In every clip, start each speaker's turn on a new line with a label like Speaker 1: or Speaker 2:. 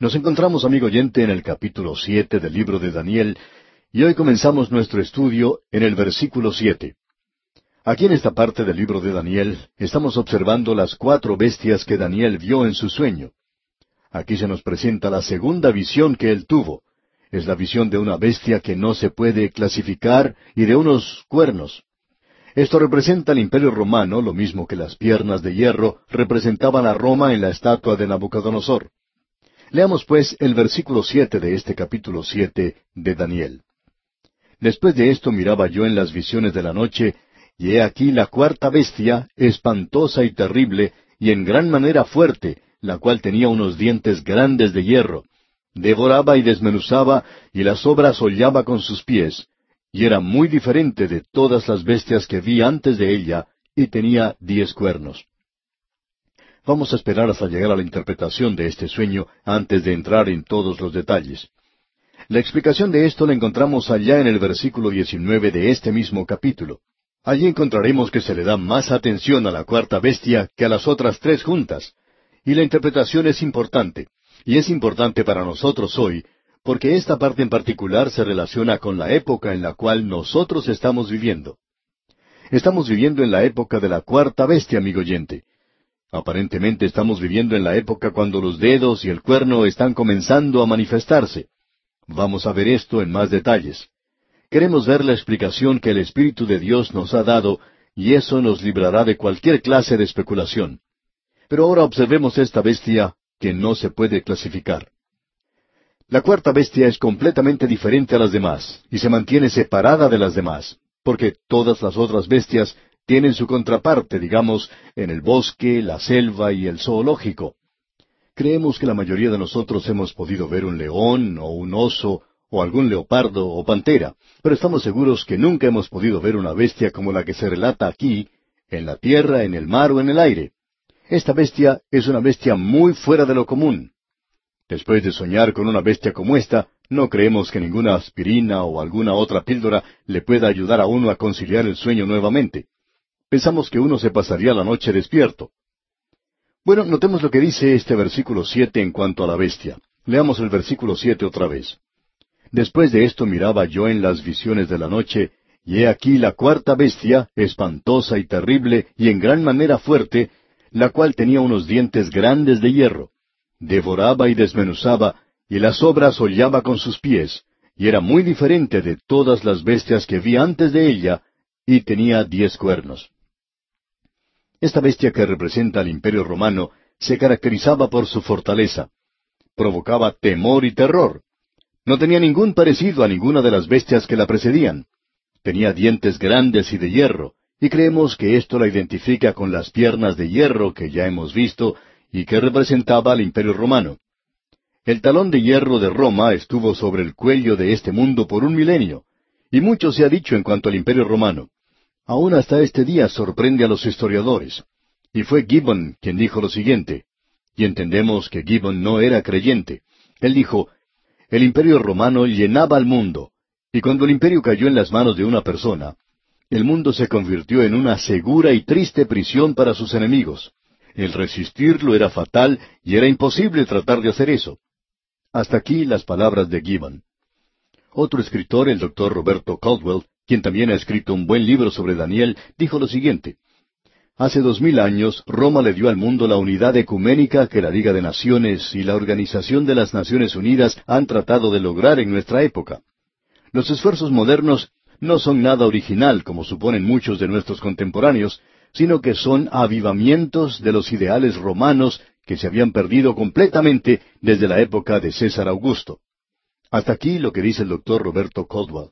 Speaker 1: Nos encontramos, amigo oyente, en el capítulo siete del libro de Daniel, y hoy comenzamos nuestro estudio en el versículo siete. Aquí en esta parte del libro de Daniel estamos observando las cuatro bestias que Daniel vio en su sueño. Aquí se nos presenta la segunda visión que él tuvo. Es la visión de una bestia que no se puede clasificar y de unos cuernos. Esto representa al imperio romano, lo mismo que las piernas de hierro representaban a Roma en la estatua de Nabucodonosor. Leamos pues el versículo siete de este capítulo siete de Daniel. Después de esto miraba yo en las visiones de la noche, y he aquí la cuarta bestia, espantosa y terrible, y en gran manera fuerte, la cual tenía unos dientes grandes de hierro. Devoraba y desmenuzaba, y las obras hollaba con sus pies, y era muy diferente de todas las bestias que vi antes de ella, y tenía diez cuernos. Vamos a esperar hasta llegar a la interpretación de este sueño antes de entrar en todos los detalles. La explicación de esto la encontramos allá en el versículo 19 de este mismo capítulo. Allí encontraremos que se le da más atención a la cuarta bestia que a las otras tres juntas. Y la interpretación es importante. Y es importante para nosotros hoy, porque esta parte en particular se relaciona con la época en la cual nosotros estamos viviendo. Estamos viviendo en la época de la cuarta bestia, amigo oyente. Aparentemente estamos viviendo en la época cuando los dedos y el cuerno están comenzando a manifestarse. Vamos a ver esto en más detalles. Queremos ver la explicación que el Espíritu de Dios nos ha dado y eso nos librará de cualquier clase de especulación. Pero ahora observemos esta bestia que no se puede clasificar. La cuarta bestia es completamente diferente a las demás y se mantiene separada de las demás, porque todas las otras bestias tienen su contraparte, digamos, en el bosque, la selva y el zoológico. Creemos que la mayoría de nosotros hemos podido ver un león o un oso o algún leopardo o pantera, pero estamos seguros que nunca hemos podido ver una bestia como la que se relata aquí, en la tierra, en el mar o en el aire. Esta bestia es una bestia muy fuera de lo común. Después de soñar con una bestia como esta, no creemos que ninguna aspirina o alguna otra píldora le pueda ayudar a uno a conciliar el sueño nuevamente. Pensamos que uno se pasaría la noche despierto. Bueno, notemos lo que dice este versículo siete en cuanto a la bestia. Leamos el versículo siete otra vez. Después de esto miraba yo en las visiones de la noche, y he aquí la cuarta bestia, espantosa y terrible, y en gran manera fuerte, la cual tenía unos dientes grandes de hierro devoraba y desmenuzaba, y las obras hollaba con sus pies, y era muy diferente de todas las bestias que vi antes de ella, y tenía diez cuernos. Esta bestia que representa al imperio romano se caracterizaba por su fortaleza. Provocaba temor y terror. No tenía ningún parecido a ninguna de las bestias que la precedían. Tenía dientes grandes y de hierro, y creemos que esto la identifica con las piernas de hierro que ya hemos visto y que representaba al imperio romano. El talón de hierro de Roma estuvo sobre el cuello de este mundo por un milenio, y mucho se ha dicho en cuanto al imperio romano. Aún hasta este día sorprende a los historiadores. Y fue Gibbon quien dijo lo siguiente, y entendemos que Gibbon no era creyente. Él dijo, el imperio romano llenaba al mundo, y cuando el imperio cayó en las manos de una persona, el mundo se convirtió en una segura y triste prisión para sus enemigos. El resistirlo era fatal y era imposible tratar de hacer eso. Hasta aquí las palabras de Gibbon. Otro escritor, el doctor Roberto Caldwell, quien también ha escrito un buen libro sobre Daniel, dijo lo siguiente. Hace dos mil años, Roma le dio al mundo la unidad ecuménica que la Liga de Naciones y la Organización de las Naciones Unidas han tratado de lograr en nuestra época. Los esfuerzos modernos no son nada original, como suponen muchos de nuestros contemporáneos, sino que son avivamientos de los ideales romanos que se habían perdido completamente desde la época de César Augusto. Hasta aquí lo que dice el doctor Roberto Caldwell.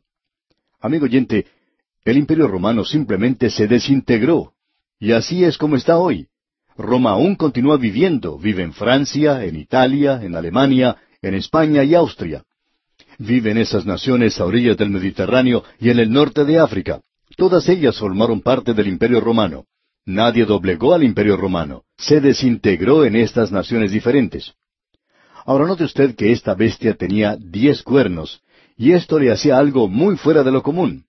Speaker 1: Amigo oyente, el imperio romano simplemente se desintegró, y así es como está hoy. Roma aún continúa viviendo, vive en Francia, en Italia, en Alemania, en España y Austria. Vive en esas naciones a orillas del Mediterráneo y en el norte de África. Todas ellas formaron parte del imperio romano. Nadie doblegó al imperio romano. Se desintegró en estas naciones diferentes. Ahora note usted que esta bestia tenía diez cuernos, y esto le hacía algo muy fuera de lo común.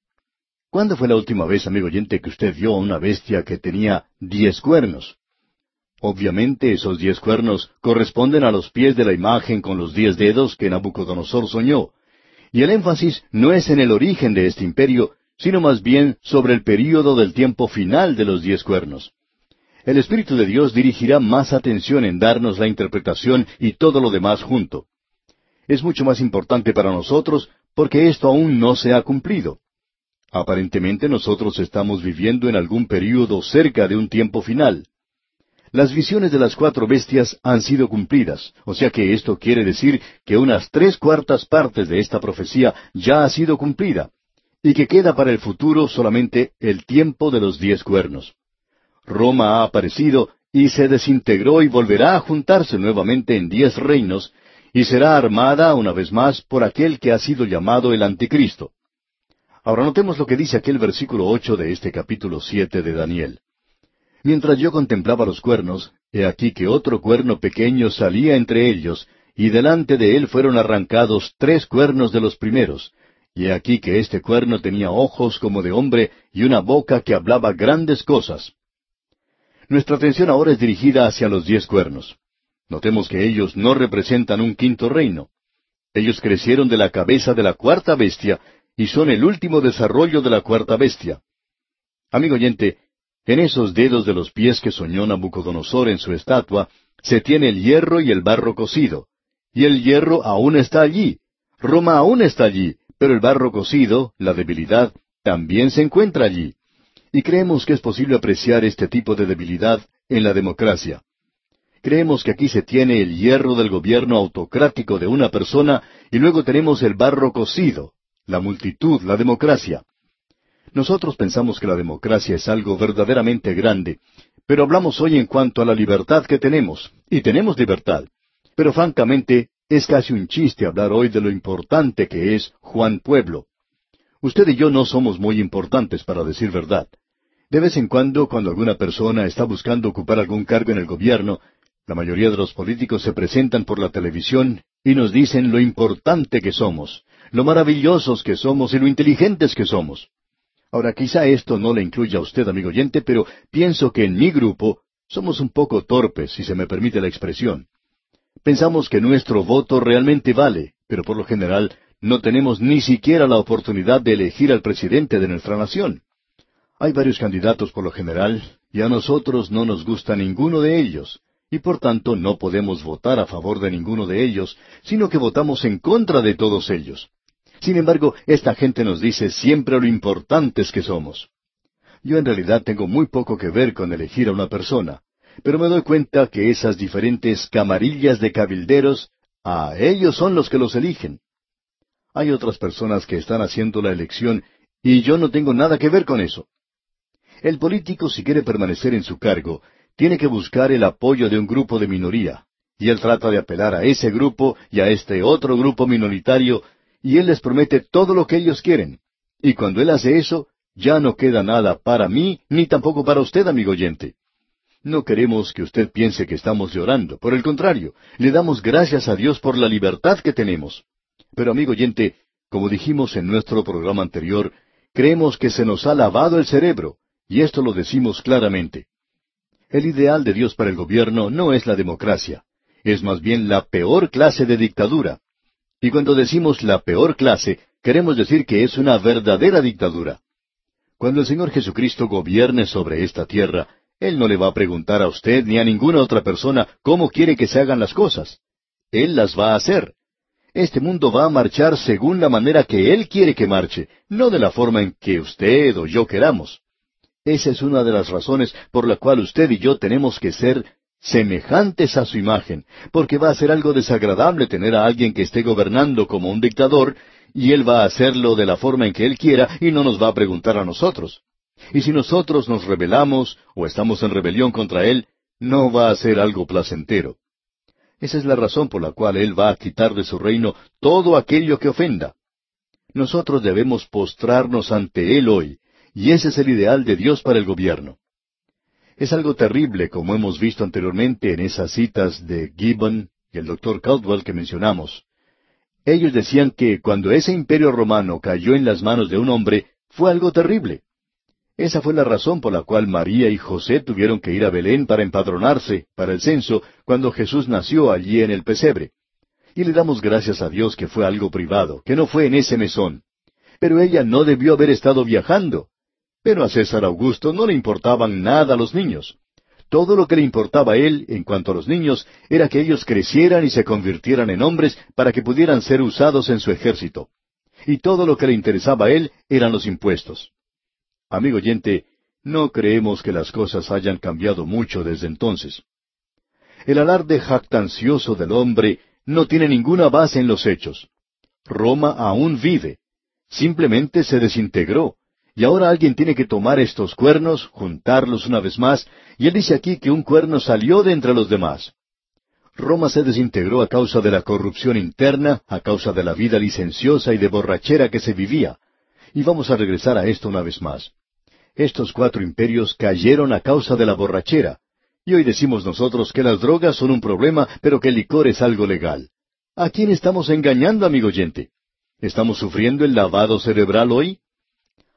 Speaker 1: ¿Cuándo fue la última vez, amigo oyente, que usted vio a una bestia que tenía diez cuernos? Obviamente esos diez cuernos corresponden a los pies de la imagen con los diez dedos que Nabucodonosor soñó. Y el énfasis no es en el origen de este imperio, sino más bien sobre el período del tiempo final de los diez cuernos. El Espíritu de Dios dirigirá más atención en darnos la interpretación y todo lo demás junto. Es mucho más importante para nosotros porque esto aún no se ha cumplido. Aparentemente nosotros estamos viviendo en algún período cerca de un tiempo final. Las visiones de las cuatro bestias han sido cumplidas, o sea que esto quiere decir que unas tres cuartas partes de esta profecía ya ha sido cumplida, y que queda para el futuro solamente el tiempo de los diez cuernos. Roma ha aparecido y se desintegró y volverá a juntarse nuevamente en diez reinos, y será armada una vez más por aquel que ha sido llamado el Anticristo. Ahora notemos lo que dice aquel versículo ocho de este capítulo siete de Daniel. Mientras yo contemplaba los cuernos, he aquí que otro cuerno pequeño salía entre ellos, y delante de él fueron arrancados tres cuernos de los primeros, y he aquí que este cuerno tenía ojos como de hombre y una boca que hablaba grandes cosas. Nuestra atención ahora es dirigida hacia los diez cuernos. Notemos que ellos no representan un quinto reino. Ellos crecieron de la cabeza de la cuarta bestia y son el último desarrollo de la cuarta bestia. Amigo oyente, en esos dedos de los pies que soñó Nabucodonosor en su estatua, se tiene el hierro y el barro cocido. Y el hierro aún está allí. Roma aún está allí, pero el barro cocido, la debilidad, también se encuentra allí. Y creemos que es posible apreciar este tipo de debilidad en la democracia. Creemos que aquí se tiene el hierro del gobierno autocrático de una persona y luego tenemos el barro cocido, la multitud, la democracia. Nosotros pensamos que la democracia es algo verdaderamente grande, pero hablamos hoy en cuanto a la libertad que tenemos, y tenemos libertad. Pero francamente, es casi un chiste hablar hoy de lo importante que es Juan Pueblo. Usted y yo no somos muy importantes, para decir verdad. De vez en cuando, cuando alguna persona está buscando ocupar algún cargo en el gobierno, la mayoría de los políticos se presentan por la televisión y nos dicen lo importante que somos, lo maravillosos que somos y lo inteligentes que somos. Ahora, quizá esto no le incluya a usted, amigo oyente, pero pienso que en mi grupo somos un poco torpes, si se me permite la expresión. Pensamos que nuestro voto realmente vale, pero por lo general no tenemos ni siquiera la oportunidad de elegir al presidente de nuestra nación. Hay varios candidatos por lo general, y a nosotros no nos gusta ninguno de ellos, y por tanto no podemos votar a favor de ninguno de ellos, sino que votamos en contra de todos ellos. Sin embargo, esta gente nos dice siempre lo importantes que somos. Yo en realidad tengo muy poco que ver con elegir a una persona, pero me doy cuenta que esas diferentes camarillas de cabilderos, a ellos son los que los eligen. Hay otras personas que están haciendo la elección y yo no tengo nada que ver con eso. El político, si quiere permanecer en su cargo, tiene que buscar el apoyo de un grupo de minoría, y él trata de apelar a ese grupo y a este otro grupo minoritario y Él les promete todo lo que ellos quieren. Y cuando Él hace eso, ya no queda nada para mí, ni tampoco para usted, amigo oyente. No queremos que usted piense que estamos llorando. Por el contrario, le damos gracias a Dios por la libertad que tenemos. Pero, amigo oyente, como dijimos en nuestro programa anterior, creemos que se nos ha lavado el cerebro, y esto lo decimos claramente. El ideal de Dios para el gobierno no es la democracia, es más bien la peor clase de dictadura. Y cuando decimos la peor clase, queremos decir que es una verdadera dictadura. Cuando el Señor Jesucristo gobierne sobre esta tierra, Él no le va a preguntar a usted ni a ninguna otra persona cómo quiere que se hagan las cosas. Él las va a hacer. Este mundo va a marchar según la manera que Él quiere que marche, no de la forma en que usted o yo queramos. Esa es una de las razones por la cual usted y yo tenemos que ser semejantes a su imagen, porque va a ser algo desagradable tener a alguien que esté gobernando como un dictador, y él va a hacerlo de la forma en que él quiera y no nos va a preguntar a nosotros. Y si nosotros nos rebelamos o estamos en rebelión contra él, no va a ser algo placentero. Esa es la razón por la cual él va a quitar de su reino todo aquello que ofenda. Nosotros debemos postrarnos ante él hoy, y ese es el ideal de Dios para el gobierno. Es algo terrible, como hemos visto anteriormente en esas citas de Gibbon y el doctor Caldwell que mencionamos. Ellos decían que cuando ese imperio romano cayó en las manos de un hombre, fue algo terrible. Esa fue la razón por la cual María y José tuvieron que ir a Belén para empadronarse para el censo cuando Jesús nació allí en el pesebre. Y le damos gracias a Dios que fue algo privado, que no fue en ese mesón. Pero ella no debió haber estado viajando. A César Augusto no le importaban nada los niños. Todo lo que le importaba a él en cuanto a los niños era que ellos crecieran y se convirtieran en hombres para que pudieran ser usados en su ejército. Y todo lo que le interesaba a él eran los impuestos. Amigo oyente, no creemos que las cosas hayan cambiado mucho desde entonces. El alarde jactancioso del hombre no tiene ninguna base en los hechos. Roma aún vive. Simplemente se desintegró. Y ahora alguien tiene que tomar estos cuernos, juntarlos una vez más, y él dice aquí que un cuerno salió de entre los demás. Roma se desintegró a causa de la corrupción interna, a causa de la vida licenciosa y de borrachera que se vivía. Y vamos a regresar a esto una vez más. Estos cuatro imperios cayeron a causa de la borrachera. Y hoy decimos nosotros que las drogas son un problema, pero que el licor es algo legal. ¿A quién estamos engañando, amigo oyente? ¿Estamos sufriendo el lavado cerebral hoy?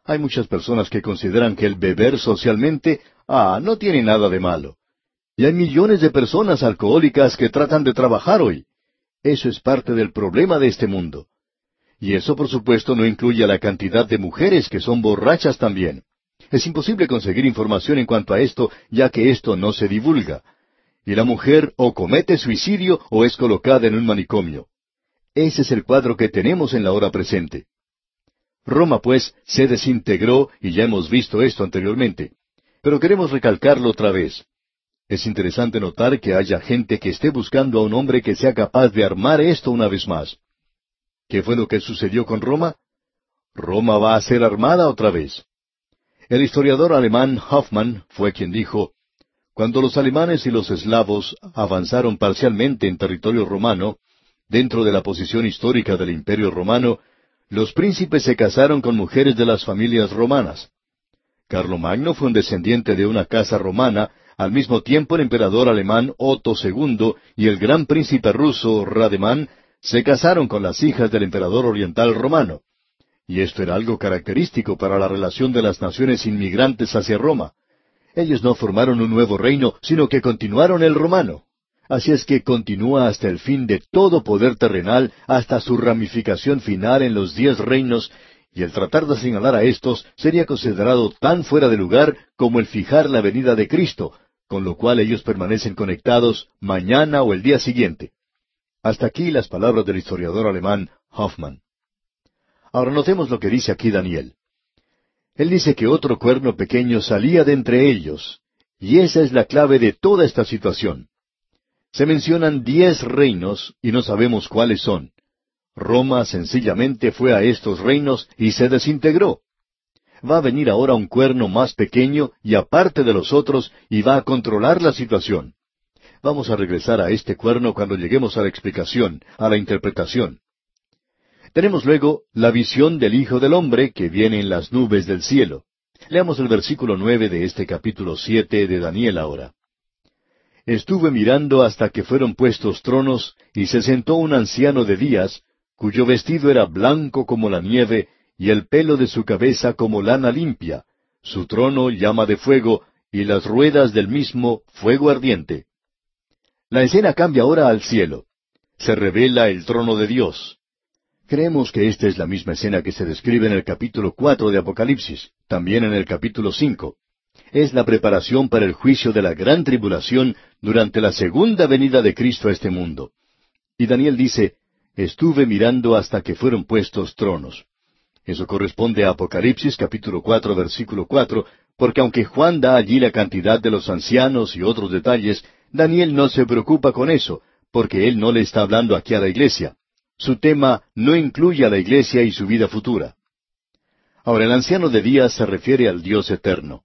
Speaker 1: Hay muchas personas que consideran que el beber socialmente, ah, no tiene nada de malo. Y hay millones de personas alcohólicas que tratan de trabajar hoy. Eso es parte del problema de este mundo. Y eso, por supuesto, no incluye a la cantidad de mujeres que son borrachas también. Es imposible conseguir información en cuanto a esto, ya que esto no se divulga. Y la mujer o comete suicidio o es colocada en un manicomio. Ese es el cuadro que tenemos en la hora presente. Roma, pues, se desintegró y ya hemos visto esto anteriormente. Pero queremos recalcarlo otra vez. Es interesante notar que haya gente que esté buscando a un hombre que sea capaz de armar esto una vez más. ¿Qué fue lo que sucedió con Roma? Roma va a ser armada otra vez. El historiador alemán Hoffmann fue quien dijo, Cuando los alemanes y los eslavos avanzaron parcialmente en territorio romano, dentro de la posición histórica del imperio romano, los príncipes se casaron con mujeres de las familias romanas. Carlomagno fue un descendiente de una casa romana, al mismo tiempo el emperador alemán Otto II y el gran príncipe ruso Rademán se casaron con las hijas del emperador oriental romano. Y esto era algo característico para la relación de las naciones inmigrantes hacia Roma. Ellos no formaron un nuevo reino, sino que continuaron el romano. Así es que continúa hasta el fin de todo poder terrenal, hasta su ramificación final en los diez reinos, y el tratar de señalar a estos sería considerado tan fuera de lugar como el fijar la venida de Cristo, con lo cual ellos permanecen conectados mañana o el día siguiente. Hasta aquí las palabras del historiador alemán Hoffman. Ahora notemos lo que dice aquí Daniel. Él dice que otro cuerno pequeño salía de entre ellos, y esa es la clave de toda esta situación. Se mencionan diez reinos y no sabemos cuáles son. Roma sencillamente fue a estos reinos y se desintegró. Va a venir ahora un cuerno más pequeño y aparte de los otros y va a controlar la situación. Vamos a regresar a este cuerno cuando lleguemos a la explicación, a la interpretación. Tenemos luego la visión del Hijo del Hombre que viene en las nubes del cielo. Leamos el versículo nueve de este capítulo siete de Daniel ahora. Estuve mirando hasta que fueron puestos tronos, y se sentó un anciano de días, cuyo vestido era blanco como la nieve, y el pelo de su cabeza como lana limpia, su trono llama de fuego, y las ruedas del mismo fuego ardiente. La escena cambia ahora al cielo. Se revela el trono de Dios. Creemos que esta es la misma escena que se describe en el capítulo cuatro de Apocalipsis, también en el capítulo cinco es la preparación para el juicio de la gran tribulación durante la segunda venida de Cristo a este mundo. Y Daniel dice, estuve mirando hasta que fueron puestos tronos. Eso corresponde a Apocalipsis capítulo cuatro versículo cuatro, porque aunque Juan da allí la cantidad de los ancianos y otros detalles, Daniel no se preocupa con eso, porque él no le está hablando aquí a la iglesia. Su tema no incluye a la iglesia y su vida futura. Ahora el anciano de días se refiere al Dios eterno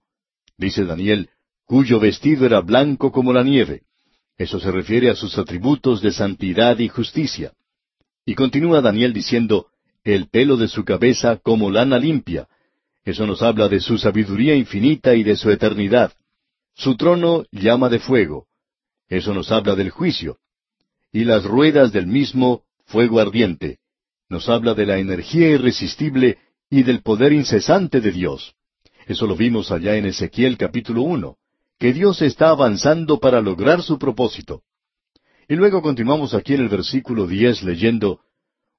Speaker 1: dice Daniel, cuyo vestido era blanco como la nieve. Eso se refiere a sus atributos de santidad y justicia. Y continúa Daniel diciendo, el pelo de su cabeza como lana limpia. Eso nos habla de su sabiduría infinita y de su eternidad. Su trono llama de fuego. Eso nos habla del juicio. Y las ruedas del mismo fuego ardiente. Nos habla de la energía irresistible y del poder incesante de Dios. Eso lo vimos allá en Ezequiel capítulo uno, que Dios está avanzando para lograr su propósito. Y luego continuamos aquí en el versículo diez leyendo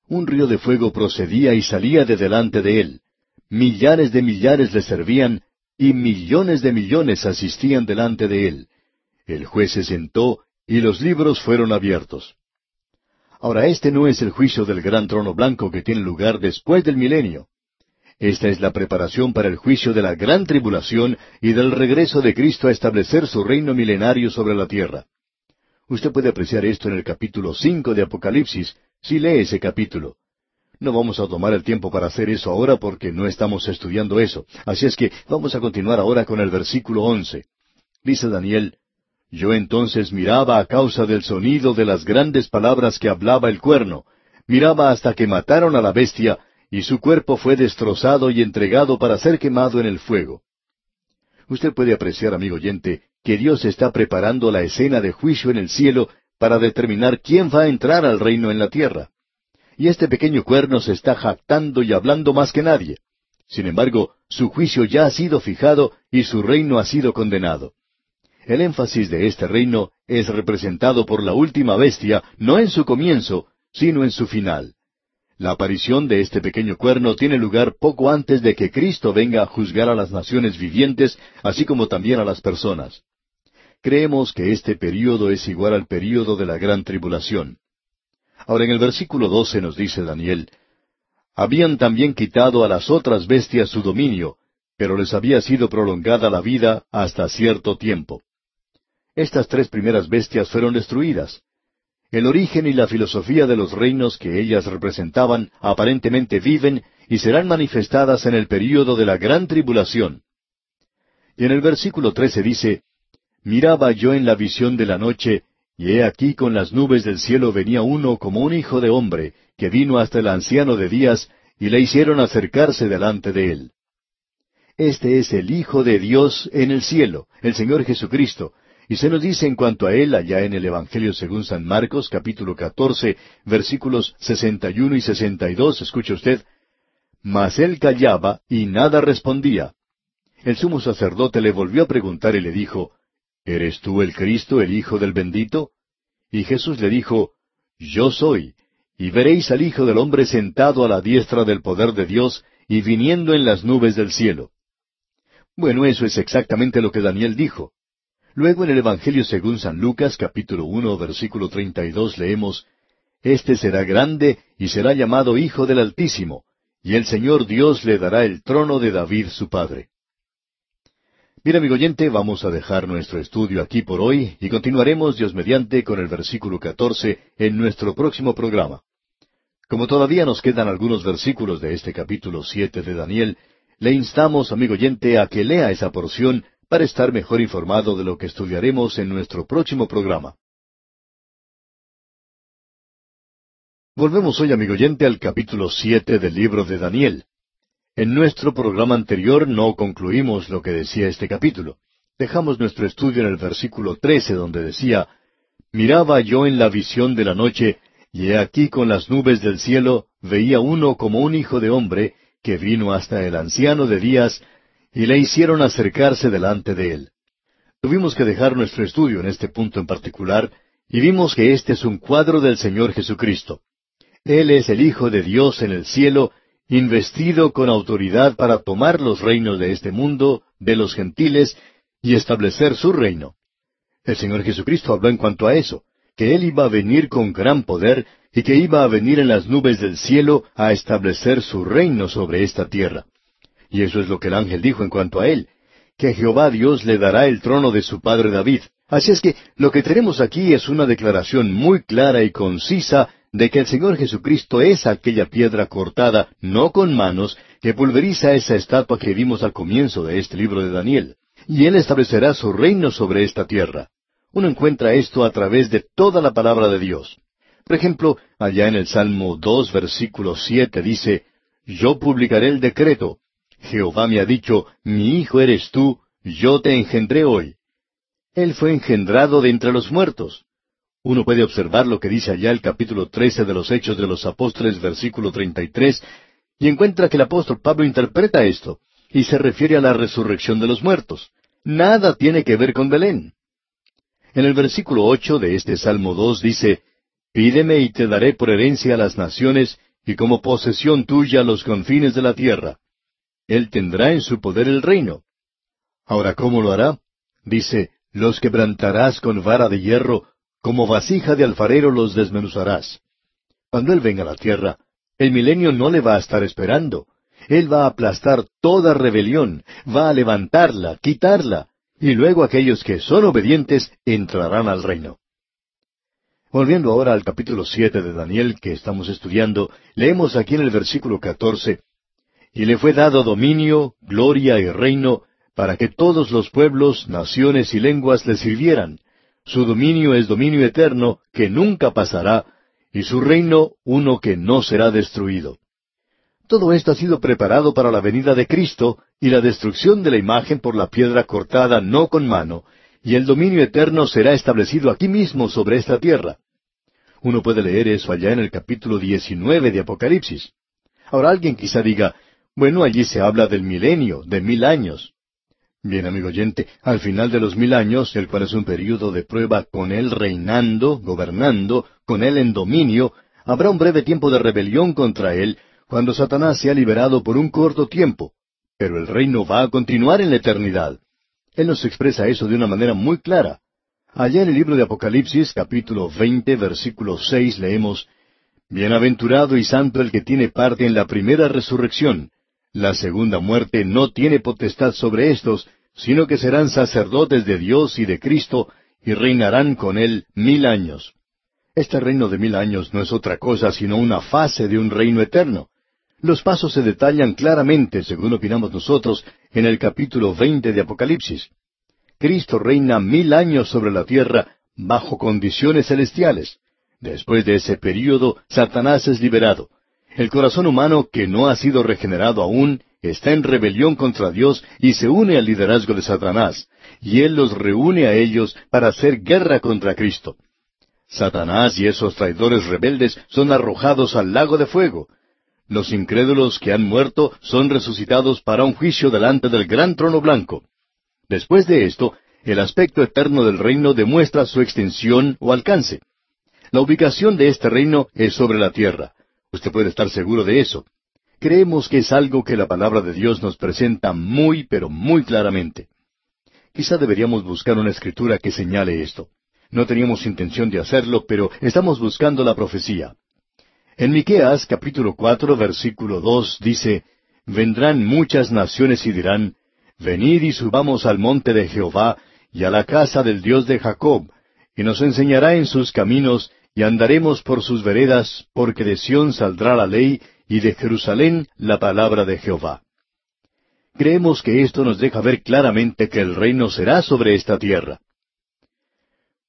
Speaker 1: Un río de fuego procedía y salía de delante de él. Millares de millares le servían, y millones de millones asistían delante de él. El juez se sentó, y los libros fueron abiertos. Ahora, este no es el juicio del gran trono blanco que tiene lugar después del milenio. Esta es la preparación para el juicio de la gran tribulación y del regreso de Cristo a establecer su reino milenario sobre la tierra. Usted puede apreciar esto en el capítulo cinco de Apocalipsis, si lee ese capítulo. No vamos a tomar el tiempo para hacer eso ahora porque no estamos estudiando eso. Así es que vamos a continuar ahora con el versículo once. Dice Daniel, Yo entonces miraba a causa del sonido de las grandes palabras que hablaba el cuerno, miraba hasta que mataron a la bestia, y su cuerpo fue destrozado y entregado para ser quemado en el fuego. Usted puede apreciar, amigo oyente, que Dios está preparando la escena de juicio en el cielo para determinar quién va a entrar al reino en la tierra. Y este pequeño cuerno se está jactando y hablando más que nadie. Sin embargo, su juicio ya ha sido fijado y su reino ha sido condenado. El énfasis de este reino es representado por la última bestia, no en su comienzo, sino en su final. La aparición de este pequeño cuerno tiene lugar poco antes de que Cristo venga a juzgar a las naciones vivientes, así como también a las personas. Creemos que este período es igual al período de la gran tribulación. Ahora en el versículo 12 nos dice Daniel, Habían también quitado a las otras bestias su dominio, pero les había sido prolongada la vida hasta cierto tiempo. Estas tres primeras bestias fueron destruidas. El origen y la filosofía de los reinos que ellas representaban aparentemente viven y serán manifestadas en el período de la gran tribulación. Y en el versículo 13 dice, Miraba yo en la visión de la noche, y he aquí con las nubes del cielo venía uno como un hijo de hombre, que vino hasta el anciano de días, y le hicieron acercarse delante de él. Este es el Hijo de Dios en el cielo, el Señor Jesucristo, y se nos dice en cuanto a él allá en el Evangelio según San Marcos, capítulo 14, versículos 61 y 62, escuche usted, Mas él callaba y nada respondía. El sumo sacerdote le volvió a preguntar y le dijo, ¿Eres tú el Cristo, el Hijo del bendito? Y Jesús le dijo, Yo soy, y veréis al Hijo del hombre sentado a la diestra del poder de Dios y viniendo en las nubes del cielo. Bueno, eso es exactamente lo que Daniel dijo. Luego en el Evangelio según San Lucas capítulo uno versículo treinta y dos leemos Este será grande y será llamado Hijo del Altísimo, y el Señor Dios le dará el trono de David su padre. Bien, amigo oyente, vamos a dejar nuestro estudio aquí por hoy y continuaremos, Dios mediante, con el versículo catorce en nuestro próximo programa. Como todavía nos quedan algunos versículos de este capítulo siete de Daniel, le instamos, amigo oyente, a que lea esa porción para estar mejor informado de lo que estudiaremos en nuestro próximo programa. Volvemos hoy, amigo oyente, al capítulo siete del libro de Daniel. En nuestro programa anterior no concluimos lo que decía este capítulo. Dejamos nuestro estudio en el versículo trece, donde decía Miraba yo en la visión de la noche, y he aquí con las nubes del cielo veía uno como un hijo de hombre, que vino hasta el anciano de días, y le hicieron acercarse delante de él. Tuvimos que dejar nuestro estudio en este punto en particular, y vimos que este es un cuadro del Señor Jesucristo. Él es el Hijo de Dios en el cielo, investido con autoridad para tomar los reinos de este mundo, de los gentiles, y establecer su reino. El Señor Jesucristo habló en cuanto a eso, que Él iba a venir con gran poder y que iba a venir en las nubes del cielo a establecer su reino sobre esta tierra. Y eso es lo que el ángel dijo en cuanto a él, que Jehová Dios le dará el trono de su padre David. Así es que lo que tenemos aquí es una declaración muy clara y concisa de que el Señor Jesucristo es aquella piedra cortada, no con manos, que pulveriza esa estatua que vimos al comienzo de este libro de Daniel. Y Él establecerá su reino sobre esta tierra. Uno encuentra esto a través de toda la palabra de Dios. Por ejemplo, allá en el Salmo dos, versículo siete dice, Yo publicaré el decreto, Jehová me ha dicho, mi hijo eres tú, yo te engendré hoy. Él fue engendrado de entre los muertos. Uno puede observar lo que dice allá el capítulo trece de los Hechos de los Apóstoles, versículo treinta y tres, y encuentra que el apóstol Pablo interpreta esto. y se refiere a la resurrección de los muertos. Nada tiene que ver con Belén. En el versículo ocho de este Salmo dos dice, Pídeme y te daré por herencia a las naciones, y como posesión tuya los confines de la tierra. Él tendrá en su poder el reino. Ahora, ¿cómo lo hará? Dice, los quebrantarás con vara de hierro, como vasija de alfarero los desmenuzarás. Cuando Él venga a la tierra, el milenio no le va a estar esperando. Él va a aplastar toda rebelión, va a levantarla, quitarla, y luego aquellos que son obedientes entrarán al reino. Volviendo ahora al capítulo siete de Daniel que estamos estudiando, leemos aquí en el versículo catorce, Y le fue dado dominio, gloria y reino, para que todos los pueblos, naciones y lenguas le sirvieran. Su dominio es dominio eterno, que nunca pasará, y su reino uno que no será destruido. Todo esto ha sido preparado para la venida de Cristo y la destrucción de la imagen por la piedra cortada no con mano, y el dominio eterno será establecido aquí mismo sobre esta tierra. Uno puede leer eso allá en el capítulo 19 de Apocalipsis. Ahora alguien quizá diga, bueno, allí se habla del milenio, de mil años. Bien, amigo oyente, al final de los mil años, el cual es un período de prueba con Él reinando, gobernando, con Él en dominio, habrá un breve tiempo de rebelión contra Él, cuando Satanás sea liberado por un corto tiempo. Pero el reino va a continuar en la eternidad. Él nos expresa eso de una manera muy clara. Allá en el libro de Apocalipsis, capítulo veinte, versículo seis, leemos Bienaventurado y santo el que tiene parte en la primera resurrección. La segunda muerte no tiene potestad sobre éstos, sino que serán sacerdotes de Dios y de Cristo, y reinarán con él mil años. Este reino de mil años no es otra cosa sino una fase de un reino eterno. Los pasos se detallan claramente, según opinamos nosotros, en el capítulo veinte de Apocalipsis. Cristo reina mil años sobre la tierra bajo condiciones celestiales. Después de ese período, Satanás es liberado. El corazón humano que no ha sido regenerado aún está en rebelión contra Dios y se une al liderazgo de Satanás, y Él los reúne a ellos para hacer guerra contra Cristo. Satanás y esos traidores rebeldes son arrojados al lago de fuego. Los incrédulos que han muerto son resucitados para un juicio delante del gran trono blanco. Después de esto, el aspecto eterno del reino demuestra su extensión o alcance. La ubicación de este reino es sobre la tierra. Usted puede estar seguro de eso. Creemos que es algo que la palabra de Dios nos presenta muy, pero muy claramente. Quizá deberíamos buscar una escritura que señale esto. No teníamos intención de hacerlo, pero estamos buscando la profecía. En Miqueas capítulo cuatro versículo dos dice, Vendrán muchas naciones y dirán, Venid y subamos al monte de Jehová y a la casa del Dios de Jacob, y nos enseñará en sus caminos, y andaremos por sus veredas, porque de Sión saldrá la ley, y de Jerusalén la palabra de Jehová. Creemos que esto nos deja ver claramente que el reino será sobre esta tierra.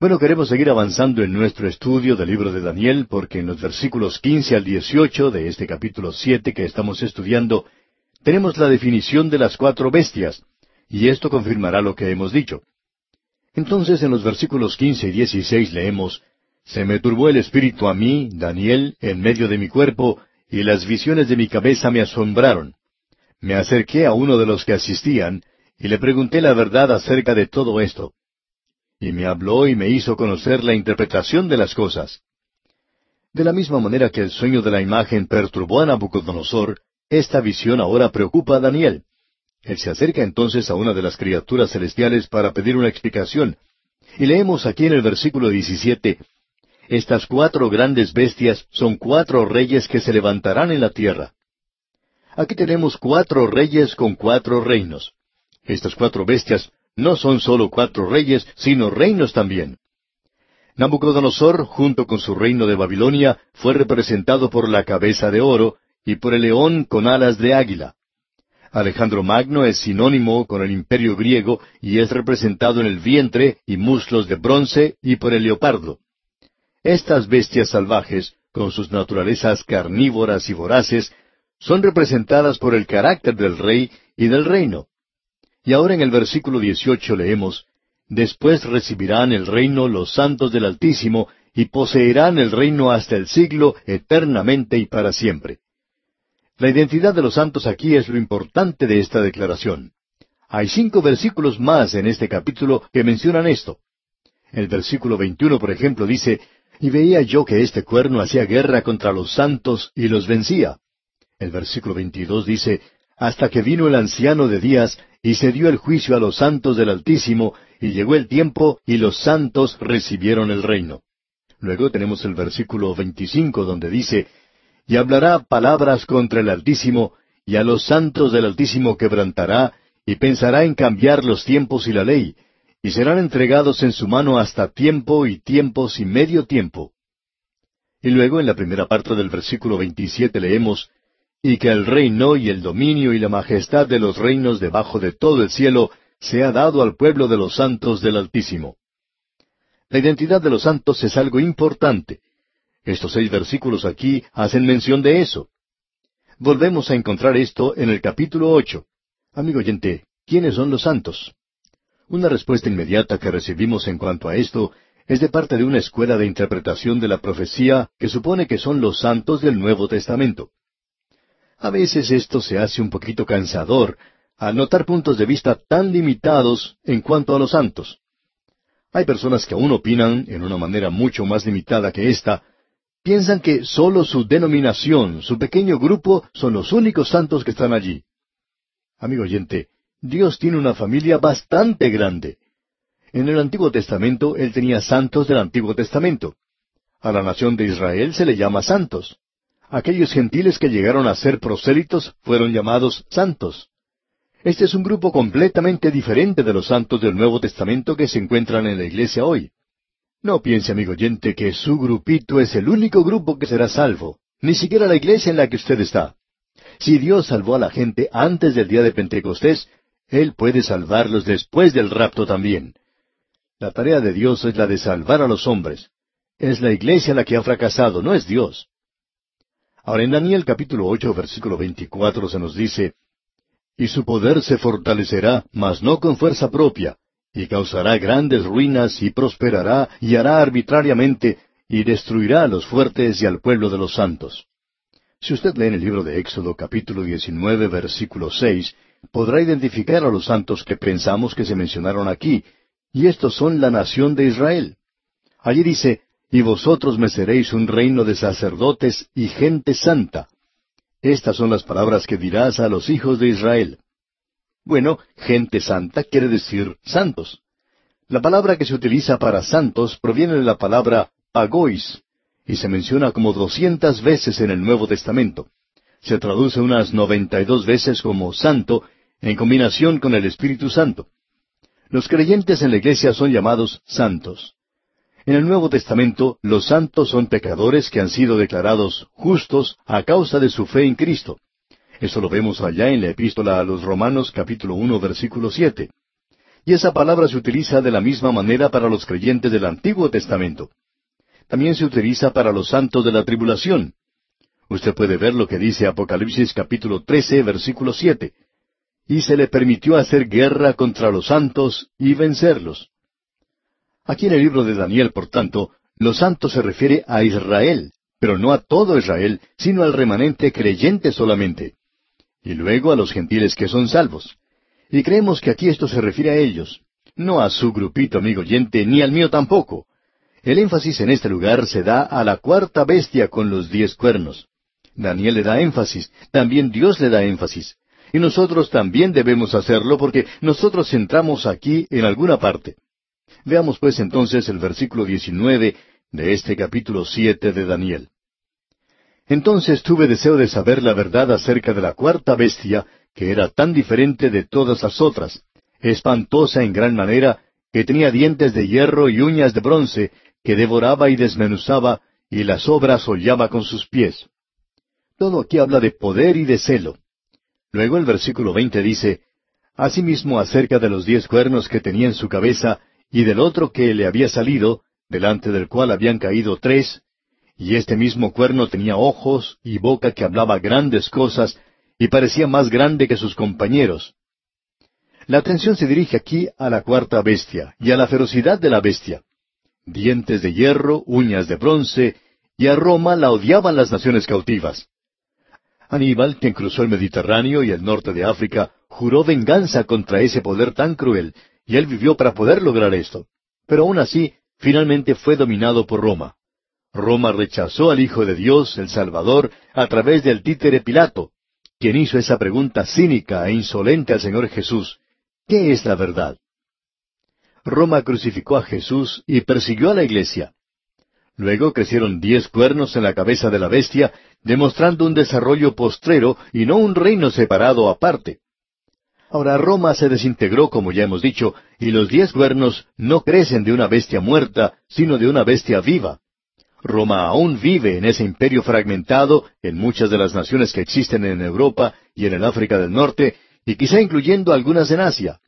Speaker 1: Bueno, queremos seguir avanzando en nuestro estudio del libro de Daniel, porque en los versículos quince al dieciocho de este capítulo siete que estamos estudiando, tenemos la definición de las cuatro bestias, y esto confirmará lo que hemos dicho. Entonces en los versículos quince y dieciséis leemos, Se me turbó el espíritu a mí, Daniel, en medio de mi cuerpo, y las visiones de mi cabeza me asombraron. Me acerqué a uno de los que asistían, y le pregunté la verdad acerca de todo esto. Y me habló y me hizo conocer la interpretación de las cosas. De la misma manera que el sueño de la imagen perturbó a Nabucodonosor, esta visión ahora preocupa a Daniel. Él se acerca entonces a una de las criaturas celestiales para pedir una explicación. Y leemos aquí en el versículo 17, Estas cuatro grandes bestias son cuatro reyes que se levantarán en la tierra. Aquí tenemos cuatro reyes con cuatro reinos. Estas cuatro bestias no son sólo cuatro reyes, sino reinos también. Nabucodonosor, junto con su reino de Babilonia, fue representado por la cabeza de oro, y por el león con alas de águila. Alejandro Magno es sinónimo con el imperio griego y es representado en el vientre y muslos de bronce y por el leopardo. Estas bestias salvajes, con sus naturalezas carnívoras y voraces, son representadas por el carácter del rey y del reino. Y ahora en el versículo 18 leemos, Después recibirán el reino los santos del Altísimo, y poseerán el reino hasta el siglo, eternamente y para siempre. La identidad de los santos aquí es lo importante de esta declaración. Hay cinco versículos más en este capítulo que mencionan esto. El versículo 21, por ejemplo, dice, Y veía yo que este cuerno hacía guerra contra los santos y los vencía. El versículo 22 dice, Hasta que vino el anciano de días y se dio el juicio a los santos del Altísimo, y llegó el tiempo y los santos recibieron el reino. Luego tenemos el versículo 25 donde dice, y hablará palabras contra el Altísimo, y a los santos del Altísimo quebrantará, y pensará en cambiar los tiempos y la ley, y serán entregados en su mano hasta tiempo y tiempos y medio tiempo. Y luego en la primera parte del versículo 27 leemos, y que el reino y el dominio y la majestad de los reinos debajo de todo el cielo sea dado al pueblo de los santos del Altísimo. La identidad de los santos es algo importante, estos seis versículos aquí hacen mención de eso. Volvemos a encontrar esto en el capítulo ocho. Amigo oyente, ¿quiénes son los santos? Una respuesta inmediata que recibimos en cuanto a esto es de parte de una escuela de interpretación de la profecía que supone que son los santos del Nuevo Testamento. A veces esto se hace un poquito cansador al notar puntos de vista tan limitados en cuanto a los santos. Hay personas que aún opinan en una manera mucho más limitada que esta piensan que sólo su denominación, su pequeño grupo, son los únicos santos que están allí. Amigo oyente, Dios tiene una familia bastante grande. En el Antiguo Testamento Él tenía santos del Antiguo Testamento. A la nación de Israel se le llama santos. Aquellos gentiles que llegaron a ser prosélitos fueron llamados santos. Este es un grupo completamente diferente de los santos del Nuevo Testamento que se encuentran en la iglesia hoy. No piense, amigo oyente, que su grupito es el único grupo que será salvo, ni siquiera la iglesia en la que usted está. Si Dios salvó a la gente antes del día de Pentecostés, Él puede salvarlos después del rapto también. La tarea de Dios es la de salvar a los hombres. Es la iglesia la que ha fracasado, no es Dios. Ahora en Daniel capítulo ocho, versículo veinticuatro se nos dice, Y su poder se fortalecerá, mas no con fuerza propia, y causará grandes ruinas y prosperará y hará arbitrariamente y destruirá a los fuertes y al pueblo de los santos. Si usted lee en el libro de Éxodo capítulo 19 versículo 6, podrá identificar a los santos que pensamos que se mencionaron aquí, y estos son la nación de Israel. Allí dice, y vosotros me seréis un reino de sacerdotes y gente santa. Estas son las palabras que dirás a los hijos de Israel. Bueno, gente santa quiere decir santos. La palabra que se utiliza para santos proviene de la palabra pagois, y se menciona como doscientas veces en el Nuevo Testamento. Se traduce unas noventa y dos veces como santo en combinación con el Espíritu Santo. Los creyentes en la iglesia son llamados santos. En el Nuevo Testamento, los santos son pecadores que han sido declarados justos a causa de su fe en Cristo. Eso lo vemos allá en la epístola a los Romanos capítulo uno versículo siete. Y esa palabra se utiliza de la misma manera para los creyentes del Antiguo Testamento. También se utiliza para los santos de la tribulación. Usted puede ver lo que dice Apocalipsis capítulo 13 versículo siete. Y se le permitió hacer guerra contra los santos y vencerlos. Aquí en el libro de Daniel, por tanto, los santos se refiere a Israel, pero no a todo Israel, sino al remanente creyente solamente y luego a los gentiles que son salvos. Y creemos que aquí esto se refiere a ellos, no a su grupito amigo oyente, ni al mío tampoco. El énfasis en este lugar se da a la cuarta bestia con los diez cuernos. Daniel le da énfasis, también Dios le da énfasis. Y nosotros también debemos hacerlo porque nosotros entramos aquí en alguna parte. Veamos pues entonces el versículo 19 de este capítulo siete de Daniel. Entonces tuve deseo de saber la verdad acerca de la cuarta bestia, que era tan diferente de todas las otras, espantosa en gran manera, que tenía dientes de hierro y uñas de bronce, que devoraba y desmenuzaba, y las obras hollaba con sus pies. Todo aquí habla de poder y de celo. Luego el versículo veinte dice, Asimismo acerca de los diez cuernos que tenía en su cabeza, y del otro que le había salido, delante del cual habían caído tres, y este mismo cuerno tenía ojos y boca que hablaba grandes cosas, y parecía más grande que sus compañeros. La atención se dirige aquí a la cuarta bestia y a la ferocidad de la bestia. Dientes de hierro, uñas de bronce, y a Roma la odiaban las naciones cautivas. Aníbal, quien cruzó el Mediterráneo y el norte de África, juró venganza contra ese poder tan cruel, y él vivió para poder lograr esto. Pero aún así, finalmente fue dominado por Roma. Roma rechazó al Hijo de Dios, el Salvador, a través del títere Pilato, quien hizo esa pregunta cínica e insolente al Señor Jesús. ¿Qué es la verdad? Roma crucificó a Jesús y persiguió a la iglesia. Luego crecieron diez cuernos en la cabeza de la bestia, demostrando un desarrollo postrero y no un reino separado aparte. Ahora Roma se desintegró, como ya hemos dicho, y los diez cuernos no crecen de una bestia muerta, sino de una bestia viva. Roma aún vive en ese imperio fragmentado en muchas de las naciones que existen en Europa y en el África del Norte, y quizá incluyendo algunas en Asia.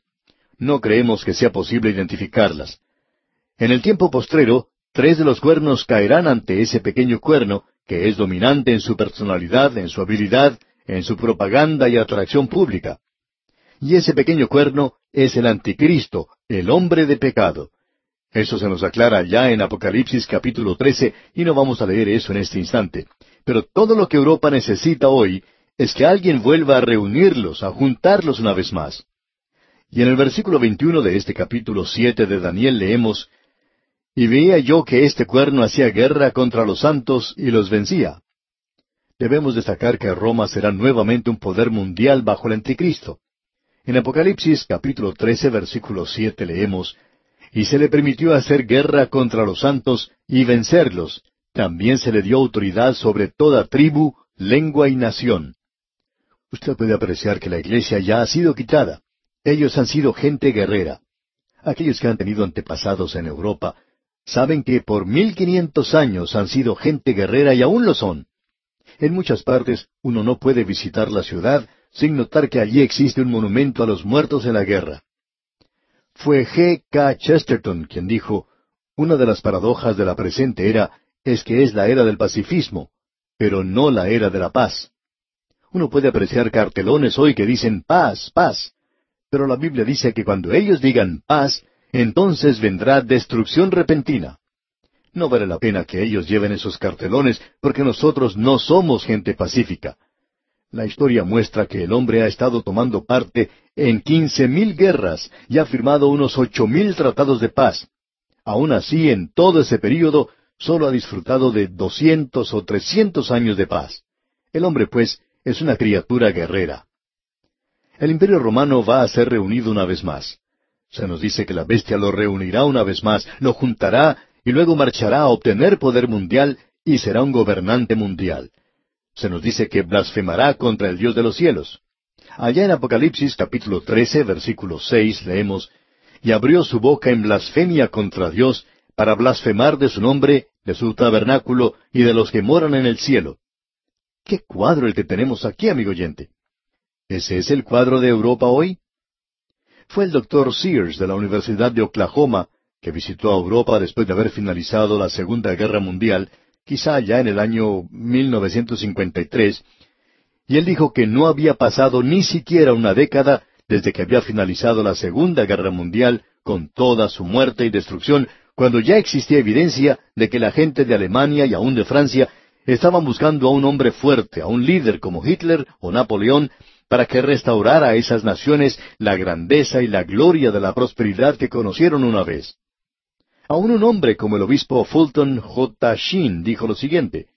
Speaker 1: No creemos que sea posible identificarlas. En el tiempo postrero, tres de los cuernos caerán ante ese pequeño cuerno, que es dominante en su personalidad, en su habilidad, en su propaganda y atracción pública. Y ese pequeño cuerno es el anticristo, el hombre de pecado. Eso se nos aclara ya en Apocalipsis capítulo 13 y no vamos a leer eso en este instante. Pero todo lo que Europa necesita hoy es que alguien vuelva a reunirlos, a juntarlos una vez más. Y en el versículo 21 de este capítulo 7 de Daniel leemos, Y veía yo que este cuerno hacía guerra contra los santos y los vencía. Debemos destacar que Roma será nuevamente un poder mundial bajo el anticristo. En Apocalipsis capítulo 13 versículo 7 leemos, Y se le permitió hacer guerra contra los santos y vencerlos. También se le dio autoridad sobre toda tribu, lengua y nación. Usted puede apreciar que la iglesia ya ha sido quitada. Ellos han sido gente guerrera. Aquellos que han tenido antepasados en Europa saben que por mil quinientos años han sido gente guerrera y aún lo son. En muchas partes uno no puede visitar la ciudad sin notar que allí existe un monumento a los muertos en la guerra. Fue G. K. Chesterton quien dijo, una de las paradojas de la presente era es que es la era del pacifismo, pero no la era de la paz. Uno puede apreciar cartelones hoy que dicen paz, paz, pero la Biblia dice que cuando ellos digan paz, entonces vendrá destrucción repentina. No vale la pena que ellos lleven esos cartelones porque nosotros no somos gente pacífica. La historia muestra que el hombre ha estado tomando parte en quince mil guerras y ha firmado unos ocho mil tratados de paz. Aún así, en todo ese período, solo ha disfrutado de doscientos o trescientos años de paz. El hombre, pues, es una criatura guerrera. El imperio romano va a ser reunido una vez más. Se nos dice que la bestia lo reunirá una vez más, lo juntará y luego marchará a obtener poder mundial y será un gobernante mundial se nos dice que blasfemará contra el Dios de los cielos. Allá en Apocalipsis capítulo 13, versículo 6 leemos, Y abrió su boca en blasfemia contra Dios, para blasfemar de su nombre, de su tabernáculo y de los que moran en el cielo. ¿Qué cuadro el que tenemos aquí, amigo oyente? ¿Ese es el cuadro de Europa hoy? Fue el doctor Sears de la Universidad de Oklahoma, que visitó a Europa después de haber finalizado la Segunda Guerra Mundial, quizá ya en el año 1953, y él dijo que no había pasado ni siquiera una década desde que había finalizado la Segunda Guerra Mundial con toda su muerte y destrucción, cuando ya existía evidencia de que la gente de Alemania y aún de Francia estaban buscando a un hombre fuerte, a un líder como Hitler o Napoleón, para que restaurara a esas naciones la grandeza y la gloria de la prosperidad que conocieron una vez. Aún un hombre como el obispo Fulton J. Sheen dijo lo siguiente,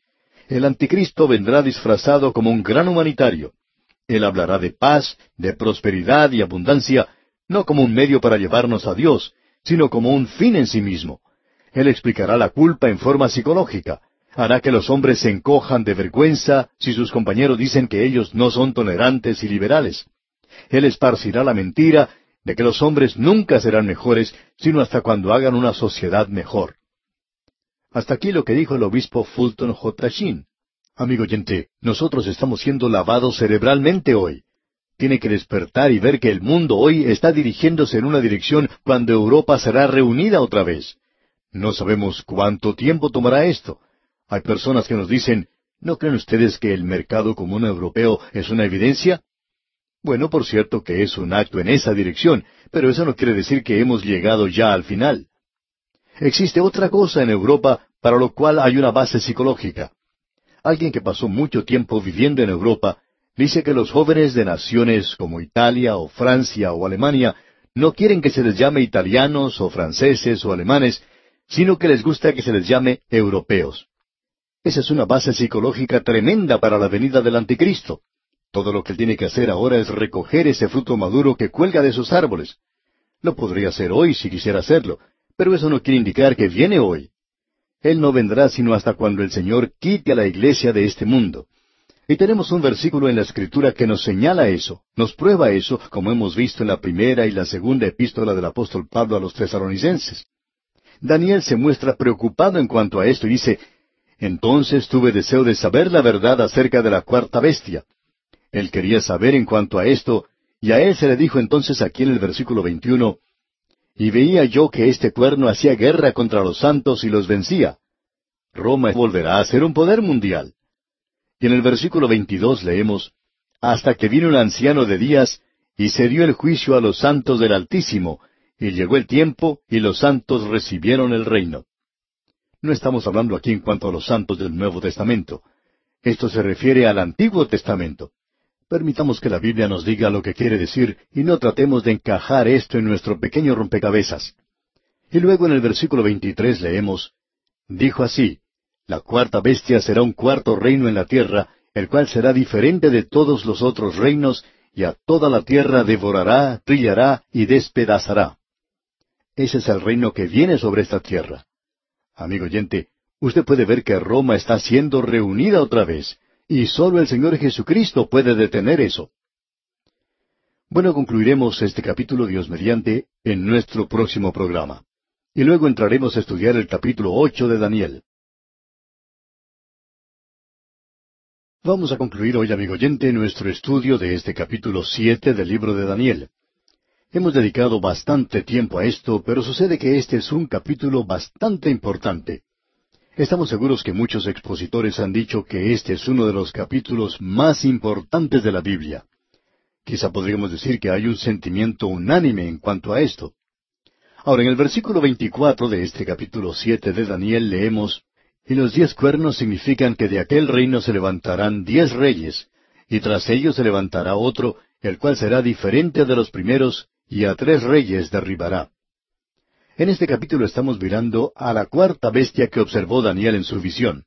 Speaker 1: El anticristo vendrá disfrazado como un gran humanitario. Él hablará de paz, de prosperidad y abundancia, no como un medio para llevarnos a Dios, sino como un fin en sí mismo. Él explicará la culpa en forma psicológica. Hará que los hombres se encojan de vergüenza si sus compañeros dicen que ellos no son tolerantes y liberales. Él esparcirá la mentira de que los hombres nunca serán mejores, sino hasta cuando hagan una sociedad mejor. Hasta aquí lo que dijo el obispo Fulton J. Sheen. Amigo oyente, nosotros estamos siendo lavados cerebralmente hoy. Tiene que despertar y ver que el mundo hoy está dirigiéndose en una dirección cuando Europa será reunida otra vez. No sabemos cuánto tiempo tomará esto. Hay personas que nos dicen, ¿no creen ustedes que el mercado común europeo es una evidencia? Bueno, por cierto que es un acto en esa dirección, pero eso no quiere decir que hemos llegado ya al final. Existe otra cosa en Europa para lo cual hay una base psicológica. alguien que pasó mucho tiempo viviendo en Europa, dice que los jóvenes de naciones como Italia o Francia o Alemania no quieren que se les llame italianos o franceses o alemanes, sino que les gusta que se les llame europeos. Esa es una base psicológica tremenda para la venida del anticristo. Todo lo que él tiene que hacer ahora es recoger ese fruto maduro que cuelga de sus árboles. Lo podría hacer hoy si quisiera hacerlo, pero eso no quiere indicar que viene hoy. Él no vendrá sino hasta cuando el Señor quite a la iglesia de este mundo. Y tenemos un versículo en la Escritura que nos señala eso, nos prueba eso, como hemos visto en la primera y la segunda epístola del apóstol Pablo a los tesalonicenses. Daniel se muestra preocupado en cuanto a esto y dice, Entonces tuve deseo de saber la verdad acerca de la cuarta bestia. Él quería saber en cuanto a esto, y a él se le dijo entonces aquí en el versículo 21, Y veía yo que este cuerno hacía guerra contra los santos y los vencía. Roma volverá a ser un poder mundial. Y en el versículo 22 leemos, Hasta que vino el anciano de días, y se dio el juicio a los santos del Altísimo, y llegó el tiempo, y los santos recibieron el reino. No estamos hablando aquí en cuanto a los santos del Nuevo Testamento. Esto se refiere al Antiguo Testamento. Permitamos que la Biblia nos diga lo que quiere decir y no tratemos de encajar esto en nuestro pequeño rompecabezas. Y luego en el versículo 23 leemos, Dijo así, la cuarta bestia será un cuarto reino en la tierra, el cual será diferente de todos los otros reinos, y a toda la tierra devorará, trillará y despedazará. Ese es el reino que viene sobre esta tierra. Amigo oyente, usted puede ver que Roma está siendo reunida otra vez, y sólo el Señor Jesucristo puede detener eso. Bueno, concluiremos este capítulo Dios mediante en nuestro próximo programa. Y luego entraremos a estudiar el capítulo ocho de Daniel. Vamos a concluir hoy, amigo oyente, nuestro estudio de este capítulo siete del libro de Daniel. Hemos dedicado bastante tiempo a esto, pero sucede que este es un capítulo bastante importante. Estamos seguros que muchos expositores han dicho que este es uno de los capítulos más importantes de la Biblia. Quizá podríamos decir que hay un sentimiento unánime en cuanto a esto. Ahora, en el versículo 24 de este capítulo siete de Daniel leemos y los diez cuernos significan que de aquel reino se levantarán diez reyes, y tras ellos se levantará otro, el cual será diferente de los primeros, y a tres reyes derribará. En este capítulo estamos mirando a la cuarta bestia que observó Daniel en su visión.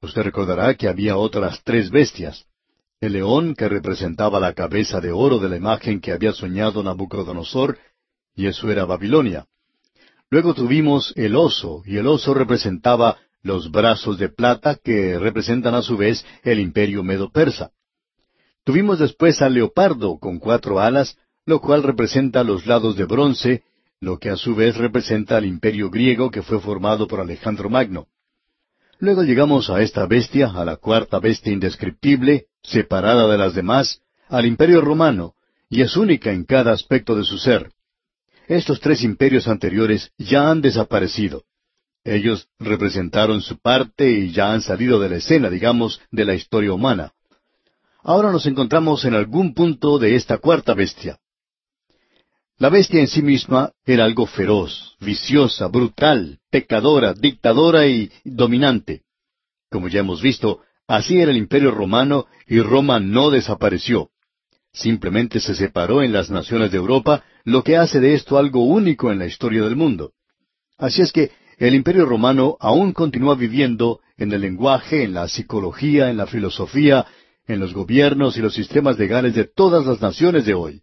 Speaker 1: Usted recordará que había otras tres bestias. El león, que representaba la cabeza de oro de la imagen que había soñado Nabucodonosor, y eso era Babilonia. Luego tuvimos el oso, y el oso representaba los brazos de plata que representan a su vez el imperio medo-persa. Tuvimos después al leopardo con cuatro alas, lo cual representa los lados de bronce, lo que a su vez representa al imperio griego que fue formado por Alejandro Magno. Luego llegamos a esta bestia, a la cuarta bestia indescriptible, separada de las demás, al imperio romano, y es única en cada aspecto de su ser. Estos tres imperios anteriores ya han desaparecido. Ellos representaron su parte y ya han salido de la escena, digamos, de la historia humana. Ahora nos encontramos en algún punto de esta cuarta bestia. La bestia en sí misma era algo feroz, viciosa, brutal, pecadora, dictadora y dominante. Como ya hemos visto, así era el imperio romano y Roma no desapareció. Simplemente se separó en las naciones de Europa, lo que hace de esto algo único en la historia del mundo. Así es que el imperio romano aún continúa viviendo en el lenguaje, en la psicología, en la filosofía, en los gobiernos y los sistemas legales de todas las naciones de hoy.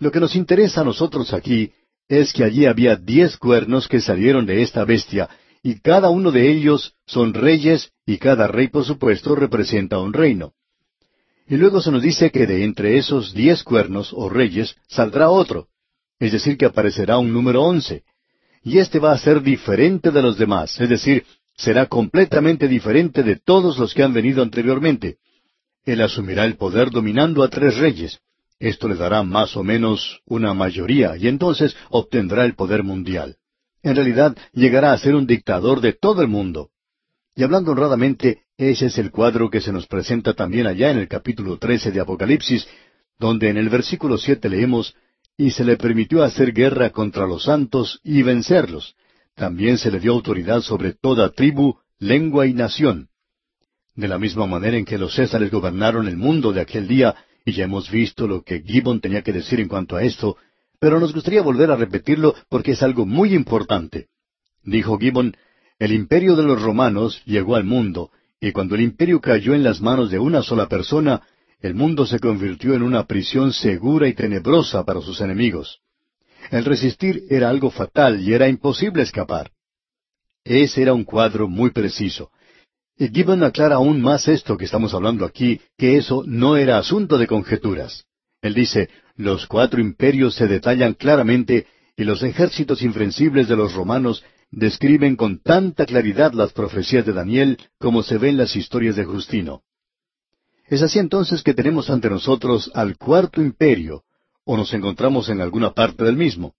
Speaker 1: Lo que nos interesa a nosotros aquí es que allí había diez cuernos que salieron de esta bestia, y cada uno de ellos son reyes, y cada rey, por supuesto, representa un reino. Y luego se nos dice que de entre esos diez cuernos o reyes saldrá otro, es decir, que aparecerá un número once, y éste va a ser diferente de los demás, es decir, será completamente diferente de todos los que han venido anteriormente. Él asumirá el poder dominando a tres reyes. Esto le dará más o menos una mayoría y entonces obtendrá el poder mundial. En realidad llegará a ser un dictador de todo el mundo. Y hablando honradamente, ese es el cuadro que se nos presenta también allá en el capítulo trece de Apocalipsis, donde en el versículo siete leemos y se le permitió hacer guerra contra los santos y vencerlos. También se le dio autoridad sobre toda tribu, lengua y nación. de la misma manera en que los Césares gobernaron el mundo de aquel día, ya hemos visto lo que Gibbon tenía que decir en cuanto a esto, pero nos gustaría volver a repetirlo porque es algo muy importante. Dijo Gibbon, el imperio de los romanos llegó al mundo, y cuando el imperio cayó en las manos de una sola persona, el mundo se convirtió en una prisión segura y tenebrosa para sus enemigos. El resistir era algo fatal y era imposible escapar. Ese era un cuadro muy preciso. Y Gibbon aclara aún más esto que estamos hablando aquí, que eso no era asunto de conjeturas. Él dice, los cuatro imperios se detallan claramente y los ejércitos infrensibles de los romanos describen con tanta claridad las profecías de Daniel como se ven las historias de Justino. Es así entonces que tenemos ante nosotros al cuarto imperio, o nos encontramos en alguna parte del mismo.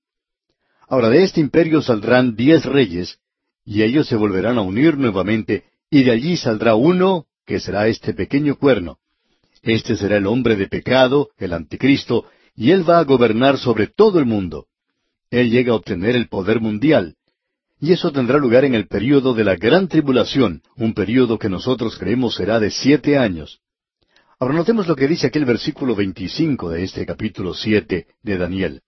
Speaker 1: Ahora de este imperio saldrán diez reyes, y ellos se volverán a unir nuevamente, y de allí saldrá uno, que será este pequeño cuerno. Este será el hombre de pecado, el anticristo, y él va a gobernar sobre todo el mundo. Él llega a obtener el poder mundial. Y eso tendrá lugar en el período de la gran tribulación, un período que nosotros creemos será de siete años. Ahora notemos lo que dice aquel versículo 25 de este capítulo siete de Daniel.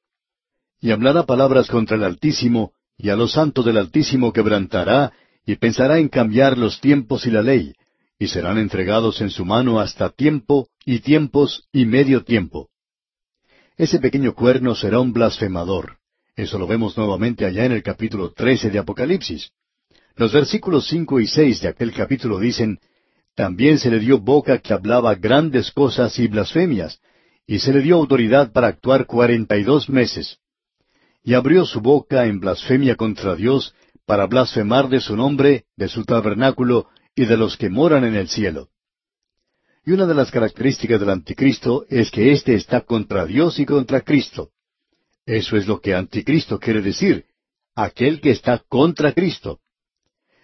Speaker 1: Y hablará palabras contra el Altísimo, y a los santos del Altísimo quebrantará, y pensará en cambiar los tiempos y la ley, y serán entregados en su mano hasta tiempo y tiempos y medio tiempo. Ese pequeño cuerno será un blasfemador. Eso lo vemos nuevamente allá en el capítulo trece de Apocalipsis. Los versículos cinco y seis de aquel capítulo dicen, También se le dio boca que hablaba grandes cosas y blasfemias, y se le dio autoridad para actuar cuarenta y dos meses. Y abrió su boca en blasfemia contra Dios, para blasfemar de su nombre, de su tabernáculo y de los que moran en el cielo. Y una de las características del anticristo es que éste está contra Dios y contra Cristo. Eso es lo que anticristo quiere decir, aquel que está contra Cristo.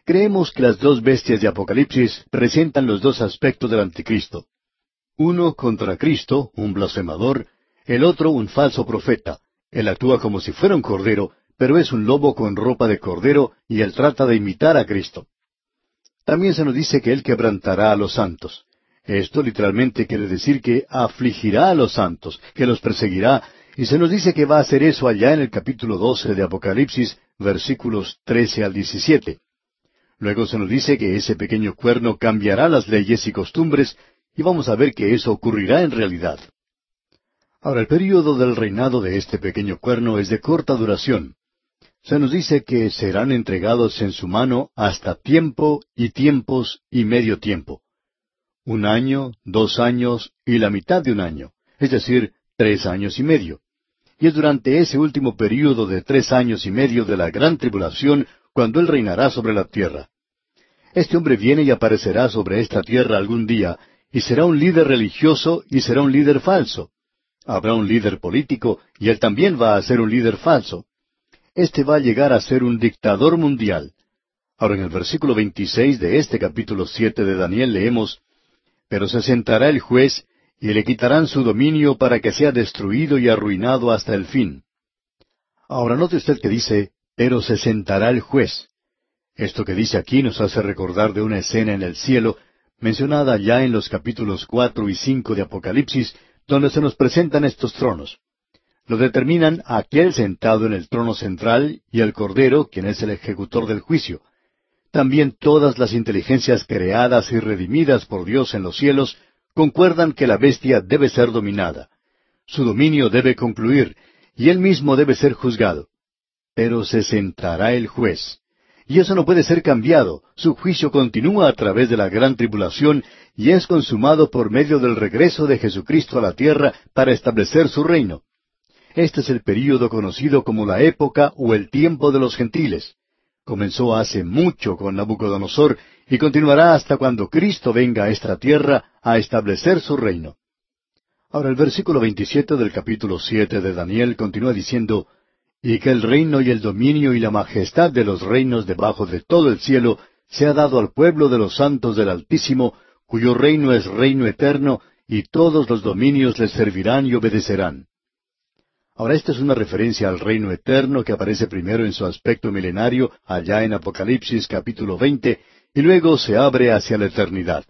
Speaker 1: Creemos que las dos bestias de Apocalipsis presentan los dos aspectos del anticristo. Uno contra Cristo, un blasfemador, el otro un falso profeta. Él actúa como si fuera un cordero, pero es un lobo con ropa de cordero y él trata de imitar a Cristo. También se nos dice que él quebrantará a los santos. Esto literalmente quiere decir que afligirá a los santos, que los perseguirá, y se nos dice que va a hacer eso allá en el capítulo 12 de Apocalipsis, versículos 13 al 17. Luego se nos dice que ese pequeño cuerno cambiará las leyes y costumbres, y vamos a ver que eso ocurrirá en realidad. Ahora, el período del reinado de este pequeño cuerno es de corta duración. Se nos dice que serán entregados en su mano hasta tiempo y tiempos y medio tiempo un año, dos años y la mitad de un año, es decir, tres años y medio. Y es durante ese último período de tres años y medio de la gran tribulación cuando Él reinará sobre la tierra. Este hombre viene y aparecerá sobre esta tierra algún día, y será un líder religioso y será un líder falso. Habrá un líder político, y él también va a ser un líder falso. Este va a llegar a ser un dictador mundial. Ahora en el versículo 26 de este capítulo siete de Daniel leemos, pero se sentará el juez y le quitarán su dominio para que sea destruido y arruinado hasta el fin. Ahora note usted que dice, pero se sentará el juez. Esto que dice aquí nos hace recordar de una escena en el cielo, mencionada ya en los capítulos cuatro y cinco de Apocalipsis, donde se nos presentan estos tronos. Lo determinan aquel sentado en el trono central y el Cordero, quien es el ejecutor del juicio. También todas las inteligencias creadas y redimidas por Dios en los cielos concuerdan que la bestia debe ser dominada. Su dominio debe concluir, y él mismo debe ser juzgado. Pero se sentará el juez. Y eso no puede ser cambiado. Su juicio continúa a través de la gran tribulación y es consumado por medio del regreso de Jesucristo a la tierra para establecer su reino. Este es el período conocido como la época o el tiempo de los gentiles. Comenzó hace mucho con Nabucodonosor y continuará hasta cuando Cristo venga a esta tierra a establecer su reino. Ahora el versículo 27 del capítulo 7 de Daniel continúa diciendo, y que el reino y el dominio y la majestad de los reinos debajo de todo el cielo se ha dado al pueblo de los santos del Altísimo, cuyo reino es reino eterno, y todos los dominios le servirán y obedecerán. Ahora esta es una referencia al reino eterno que aparece primero en su aspecto milenario allá en Apocalipsis capítulo 20 y luego se abre hacia la eternidad.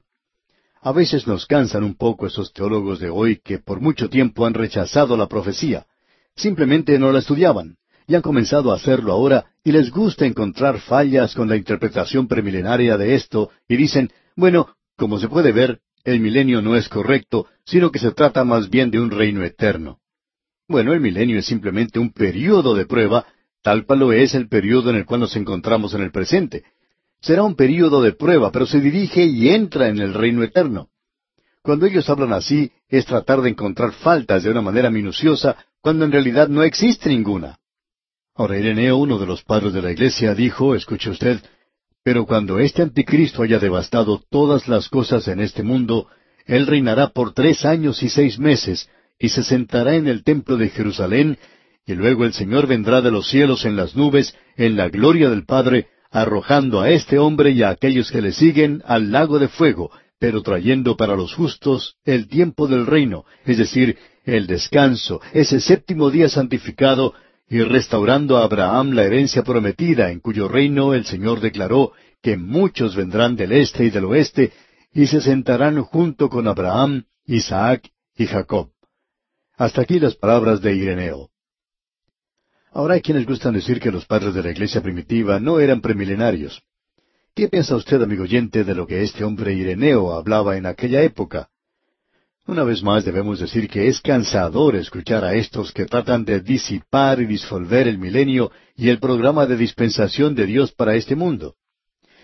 Speaker 1: A veces nos cansan un poco esos teólogos de hoy que por mucho tiempo han rechazado la profecía. Simplemente no la estudiaban y han comenzado a hacerlo ahora y les gusta encontrar fallas con la interpretación premilenaria de esto y dicen, bueno, como se puede ver, el milenio no es correcto, sino que se trata más bien de un reino eterno. Bueno, el milenio es simplemente un periodo de prueba, tal cual lo es el periodo en el cual nos encontramos en el presente. Será un periodo de prueba, pero se dirige y entra en el reino eterno. Cuando ellos hablan así, es tratar de encontrar faltas de una manera minuciosa, cuando en realidad no existe ninguna. Ahora Ireneo, uno de los padres de la iglesia, dijo, escuche usted, pero cuando este anticristo haya devastado todas las cosas en este mundo, él reinará por tres años y seis meses, y se sentará en el templo de Jerusalén, y luego el Señor vendrá de los cielos en las nubes, en la gloria del Padre, arrojando a este hombre y a aquellos que le siguen al lago de fuego, pero trayendo para los justos el tiempo del reino, es decir, el descanso, ese séptimo día santificado, y restaurando a Abraham la herencia prometida, en cuyo reino el Señor declaró que muchos vendrán del este y del oeste, y se sentarán junto con Abraham, Isaac y Jacob. Hasta aquí las palabras de Ireneo. Ahora hay quienes gustan decir que los padres de la iglesia primitiva no eran premilenarios. ¿Qué piensa usted, amigo oyente, de lo que este hombre Ireneo hablaba en aquella época? Una vez más debemos decir que es cansador escuchar a estos que tratan de disipar y disolver el milenio y el programa de dispensación de Dios para este mundo.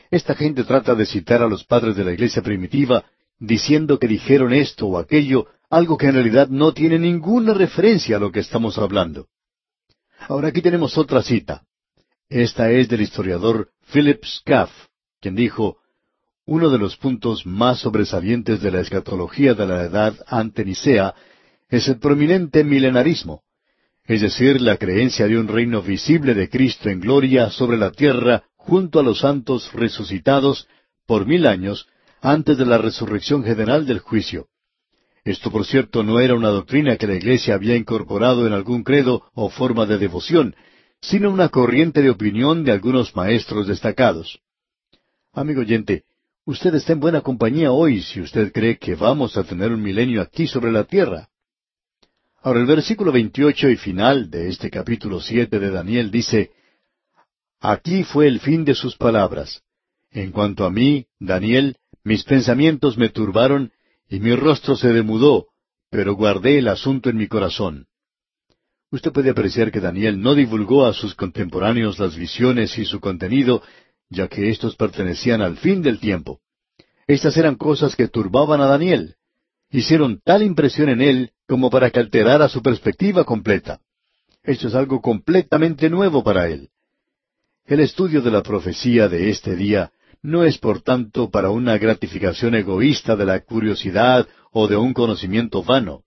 Speaker 1: Esta gente trata de citar a los padres de la iglesia primitiva diciendo que dijeron esto o aquello, algo que en realidad no tiene ninguna referencia a lo que estamos hablando. Ahora aquí tenemos otra cita. Esta es del historiador Philip Scaff, quien dijo, uno de los puntos más sobresalientes de la escatología de la edad ante Nicea es el prominente milenarismo, es decir, la creencia de un reino visible de Cristo en gloria sobre la tierra junto a los santos resucitados por mil años antes de la resurrección general del juicio. Esto, por cierto, no era una doctrina que la Iglesia había incorporado en algún credo o forma de devoción, sino una corriente de opinión de algunos maestros destacados. Amigo oyente, Usted está en buena compañía hoy si usted cree que vamos a tener un milenio aquí sobre la tierra. Ahora el versículo 28 y final de este capítulo 7 de Daniel dice, Aquí fue el fin de sus palabras. En cuanto a mí, Daniel, mis pensamientos me turbaron y mi rostro se demudó, pero guardé el asunto en mi corazón. Usted puede apreciar que Daniel no divulgó a sus contemporáneos las visiones y su contenido, ya que éstos pertenecían al fin del tiempo. Estas eran cosas que turbaban a Daniel. Hicieron tal impresión en él como para que alterara su perspectiva completa. Esto es algo completamente nuevo para él. El estudio de la profecía de este día no es por tanto para una gratificación egoísta de la curiosidad o de un conocimiento vano,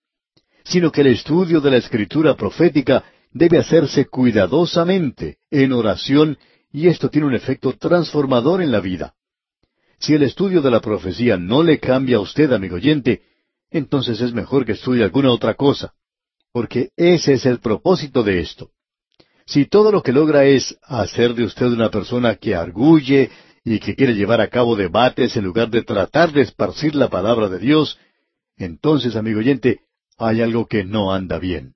Speaker 1: sino que el estudio de la escritura profética debe hacerse cuidadosamente, en oración y esto tiene un efecto transformador en la vida. Si el estudio de la profecía no le cambia a usted, amigo oyente, entonces es mejor que estudie alguna otra cosa, porque ese es el propósito de esto. Si todo lo que logra es hacer de usted una persona que arguye y que quiere llevar a cabo debates en lugar de tratar de esparcir la palabra de Dios, entonces, amigo oyente, hay algo que no anda bien.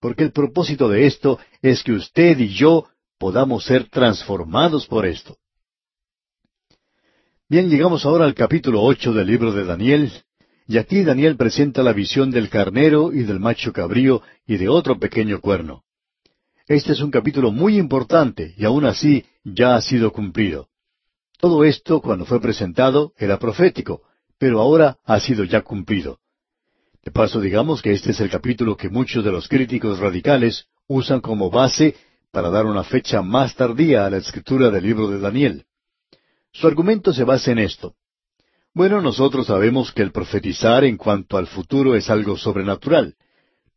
Speaker 1: Porque el propósito de esto es que usted y yo podamos ser transformados por esto. Bien, llegamos ahora al capítulo ocho del libro de Daniel, y aquí Daniel presenta la visión del carnero y del macho cabrío y de otro pequeño cuerno. Este es un capítulo muy importante y aún así ya ha sido cumplido. Todo esto, cuando fue presentado, era profético, pero ahora ha sido ya cumplido. De paso, digamos que este es el capítulo que muchos de los críticos radicales usan como base para dar una fecha más tardía a la escritura del libro de Daniel. Su argumento se basa en esto. Bueno, nosotros sabemos que el profetizar en cuanto al futuro es algo sobrenatural.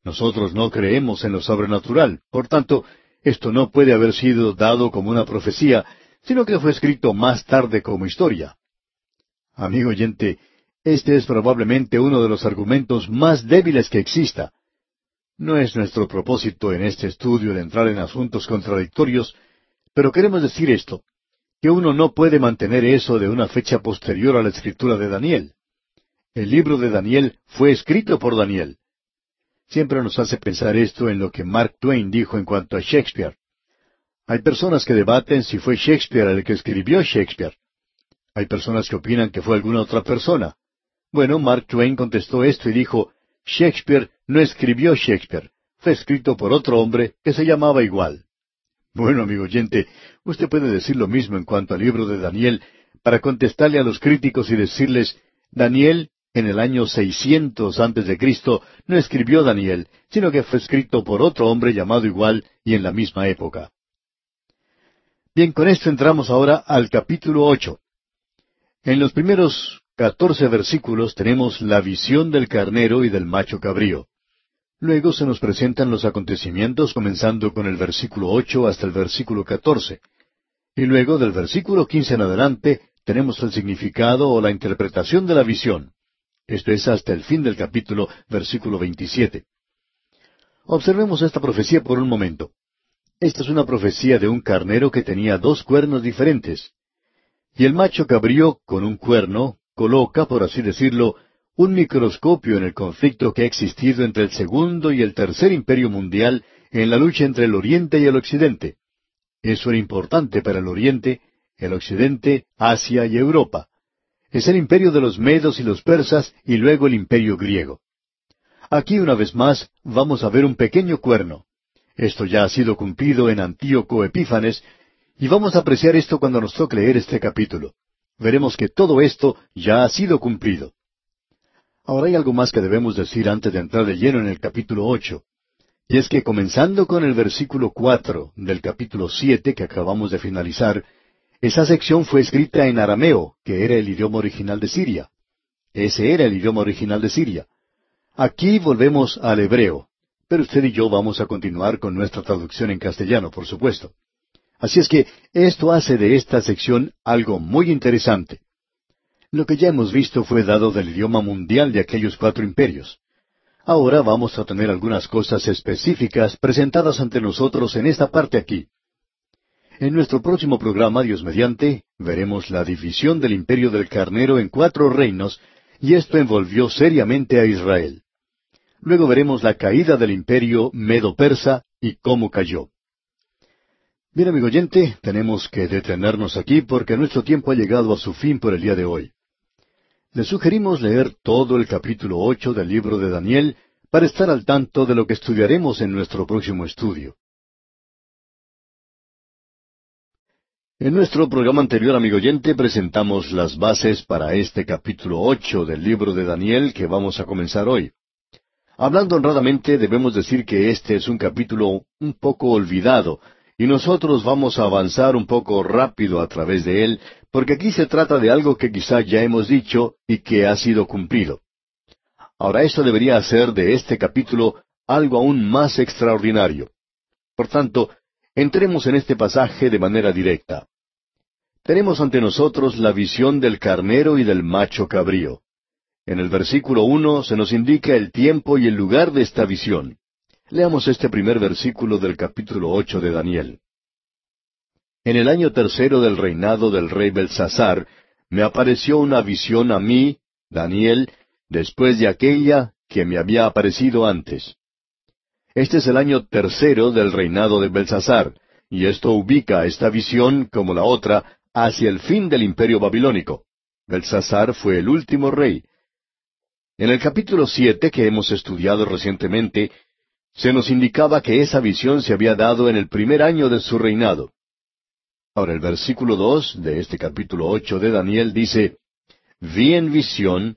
Speaker 1: Nosotros no creemos en lo sobrenatural. Por tanto, esto no puede haber sido dado como una profecía, sino que fue escrito más tarde como historia. Amigo oyente, este es probablemente uno de los argumentos más débiles que exista. No es nuestro propósito en este estudio de entrar en asuntos contradictorios, pero queremos decir esto, que uno no puede mantener eso de una fecha posterior a la escritura de Daniel. El libro de Daniel fue escrito por Daniel. Siempre nos hace pensar esto en lo que Mark Twain dijo en cuanto a Shakespeare. Hay personas que debaten si fue Shakespeare el que escribió Shakespeare. Hay personas que opinan que fue alguna otra persona. Bueno, Mark Twain contestó esto y dijo, Shakespeare no escribió Shakespeare, fue escrito por otro hombre que se llamaba igual. Bueno, amigo oyente, usted puede decir lo mismo en cuanto al libro de Daniel para contestarle a los críticos y decirles, Daniel, en el año 600 antes de Cristo, no escribió Daniel, sino que fue escrito por otro hombre llamado igual y en la misma época. Bien, con esto entramos ahora al capítulo ocho. En los primeros catorce versículos tenemos la visión del carnero y del macho cabrío. Luego se nos presentan los acontecimientos comenzando con el versículo ocho hasta el versículo catorce. Y luego del versículo quince en adelante tenemos el significado o la interpretación de la visión. Esto es hasta el fin del capítulo, versículo veintisiete. Observemos esta profecía por un momento. Esta es una profecía de un carnero que tenía dos cuernos diferentes. Y el macho cabrío, con un cuerno, coloca, por así decirlo, un microscopio en el conflicto que ha existido entre el segundo y el tercer imperio mundial en la lucha entre el Oriente y el Occidente. Eso era importante para el Oriente, el Occidente, Asia y Europa. Es el imperio de los medos y los persas y luego el imperio griego. Aquí una vez más vamos a ver un pequeño cuerno. Esto ya ha sido cumplido en Antíoco Epífanes, y vamos a apreciar esto cuando nos toque leer este capítulo. Veremos que todo esto ya ha sido cumplido. Ahora hay algo más que debemos decir antes de entrar de lleno en el capítulo ocho. Y es que comenzando con el versículo cuatro del capítulo siete que acabamos de finalizar, esa sección fue escrita en arameo, que era el idioma original de Siria. Ese era el idioma original de Siria. Aquí volvemos al hebreo, pero usted y yo vamos a continuar con nuestra traducción en castellano, por supuesto. Así es que esto hace de esta sección algo muy interesante. Lo que ya hemos visto fue dado del idioma mundial de aquellos cuatro imperios. Ahora vamos a tener algunas cosas específicas presentadas ante nosotros en esta parte aquí. En nuestro próximo programa, Dios mediante, veremos la división del imperio del carnero en cuatro reinos, y esto envolvió seriamente a Israel. Luego veremos la caída del imperio medo-persa y cómo cayó. Bien, amigo oyente, tenemos que detenernos aquí porque nuestro tiempo ha llegado a su fin por el día de hoy. Le sugerimos leer todo el capítulo ocho del libro de Daniel para estar al tanto de lo que estudiaremos en nuestro próximo estudio. En nuestro programa anterior, amigo oyente, presentamos las bases para este capítulo ocho del libro de Daniel que vamos a comenzar hoy. Hablando honradamente, debemos decir que este es un capítulo un poco olvidado, y nosotros vamos a avanzar un poco rápido a través de él, porque aquí se trata de algo que quizá ya hemos dicho y que ha sido cumplido. Ahora eso debería hacer de este capítulo algo aún más extraordinario. Por tanto, entremos en este pasaje de manera directa. Tenemos ante nosotros la visión del carnero y del macho cabrío. En el versículo uno se nos indica el tiempo y el lugar de esta visión. Leamos este primer versículo del capítulo ocho de Daniel. En el año tercero del reinado del rey Belsasar, me apareció una visión a mí, Daniel, después de aquella que me había aparecido antes. Este es el año tercero del reinado de Belsasar, y esto ubica esta visión, como la otra, hacia el fin del imperio babilónico. Belsasar fue el último rey. En el capítulo siete que hemos estudiado recientemente, se nos indicaba que esa visión se había dado en el primer año de su reinado. Ahora el versículo dos de este capítulo ocho de Daniel dice, Vi en visión,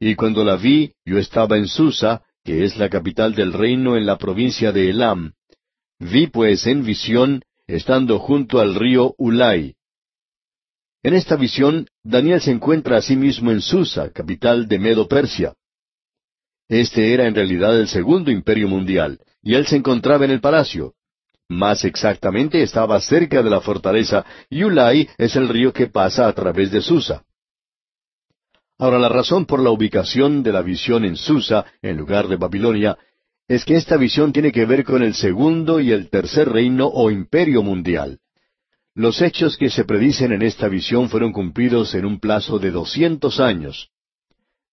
Speaker 1: y cuando la vi, yo estaba en Susa, que es la capital del reino en la provincia de Elam. Vi pues en visión, estando junto al río Ulai. En esta visión, Daniel se encuentra a sí mismo en Susa, capital de Medo Persia. Este era en realidad el segundo imperio mundial, y él se encontraba en el palacio. Más exactamente estaba cerca de la fortaleza, y Ulai es el río que pasa a través de Susa. Ahora la razón por la ubicación de la visión en Susa, en lugar de Babilonia, es que esta visión tiene que ver con el segundo y el tercer reino o imperio mundial. Los hechos que se predicen en esta visión fueron cumplidos en un plazo de doscientos años.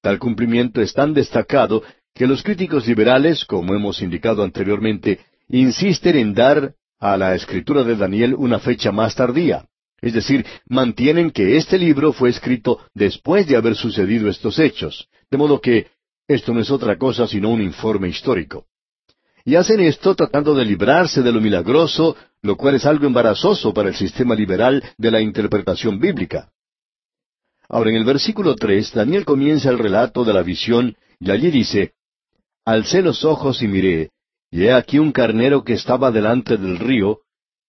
Speaker 1: Tal cumplimiento es tan destacado que los críticos liberales, como hemos indicado anteriormente, insisten en dar a la escritura de Daniel una fecha más tardía. Es decir, mantienen que este libro fue escrito después de haber sucedido estos hechos. De modo que esto no es otra cosa sino un informe histórico. Y hacen esto tratando de librarse de lo milagroso, lo cual es algo embarazoso para el sistema liberal de la interpretación bíblica. Ahora, en el versículo tres, Daniel comienza el relato de la visión y allí dice, Alcé los ojos y miré, y he aquí un carnero que estaba delante del río,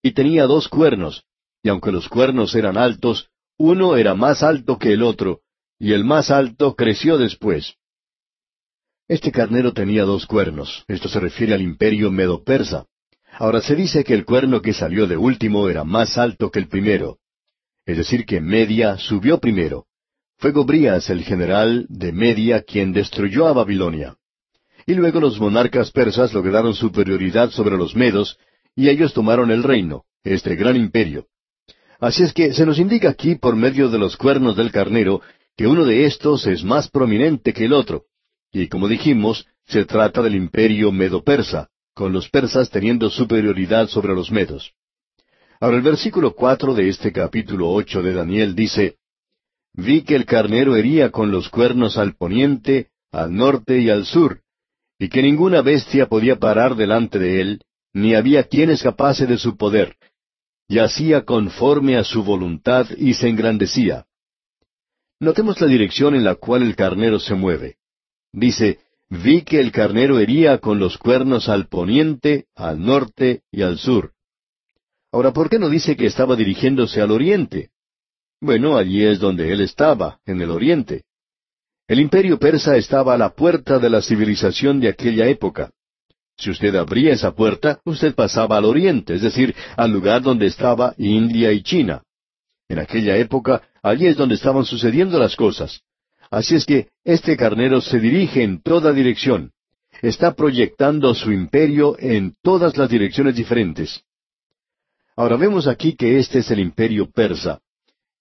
Speaker 1: y tenía dos cuernos, y aunque los cuernos eran altos, uno era más alto que el otro, y el más alto creció después. Este carnero tenía dos cuernos. Esto se refiere al imperio medo-persa. Ahora se dice que el cuerno que salió de último era más alto que el primero. Es decir, que Media subió primero. Fue Gobrías el general de Media quien destruyó a Babilonia. Y luego los monarcas persas lograron superioridad sobre los medos, y ellos tomaron el reino, este gran imperio. Así es que se nos indica aquí, por medio de los cuernos del carnero, que uno de estos es más prominente que el otro. Y como dijimos, se trata del imperio medo-persa, con los persas teniendo superioridad sobre los medos. Ahora el versículo cuatro de este capítulo ocho de Daniel dice, Vi que el carnero hería con los cuernos al poniente, al norte y al sur, y que ninguna bestia podía parar delante de él, ni había quien escapase de su poder, y hacía conforme a su voluntad y se engrandecía. Notemos la dirección en la cual el carnero se mueve. Dice, vi que el carnero hería con los cuernos al poniente, al norte y al sur. Ahora, ¿por qué no dice que estaba dirigiéndose al oriente? Bueno, allí es donde él estaba, en el oriente. El imperio persa estaba a la puerta de la civilización de aquella época. Si usted abría esa puerta, usted pasaba al oriente, es decir, al lugar donde estaba India y China. En aquella época, allí es donde estaban sucediendo las cosas. Así es que este carnero se dirige en toda dirección. Está proyectando su imperio en todas las direcciones diferentes. Ahora vemos aquí que este es el imperio persa.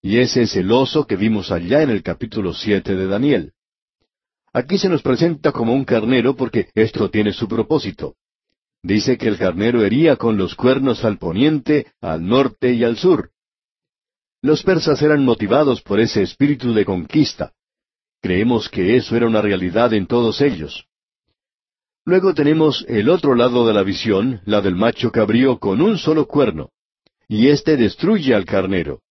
Speaker 1: Y ese es el oso que vimos allá en el capítulo siete de Daniel. Aquí se nos presenta como un carnero porque esto tiene su propósito. Dice que el carnero hería con los cuernos al poniente, al norte y al sur. Los persas eran motivados por ese espíritu de conquista. Creemos que eso era una realidad en todos ellos. Luego tenemos el otro lado de la visión, la del macho cabrío con un solo cuerno. Y éste destruye al carnero.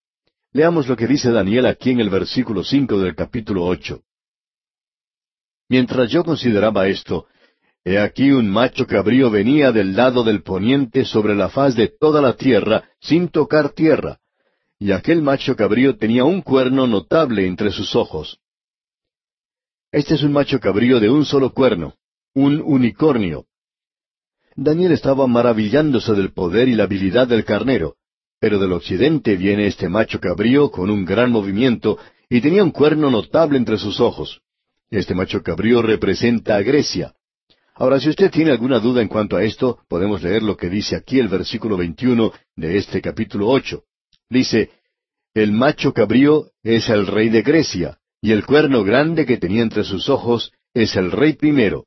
Speaker 1: Leamos lo que dice Daniel aquí en el versículo cinco del capítulo ocho. Mientras yo consideraba esto, he aquí un macho cabrío venía del lado del poniente sobre la faz de toda la tierra, sin tocar tierra, y aquel macho cabrío tenía un cuerno notable entre sus ojos. Este es un macho cabrío de un solo cuerno, un unicornio. Daniel estaba maravillándose del poder y la habilidad del carnero, pero del occidente viene este macho cabrío con un gran movimiento y tenía un cuerno notable entre sus ojos. Este macho cabrío representa a Grecia. Ahora, si usted tiene alguna duda en cuanto a esto, podemos leer lo que dice aquí el versículo 21 de este capítulo ocho. Dice, El macho cabrío es el rey de Grecia, y el cuerno grande que tenía entre sus ojos es el rey primero.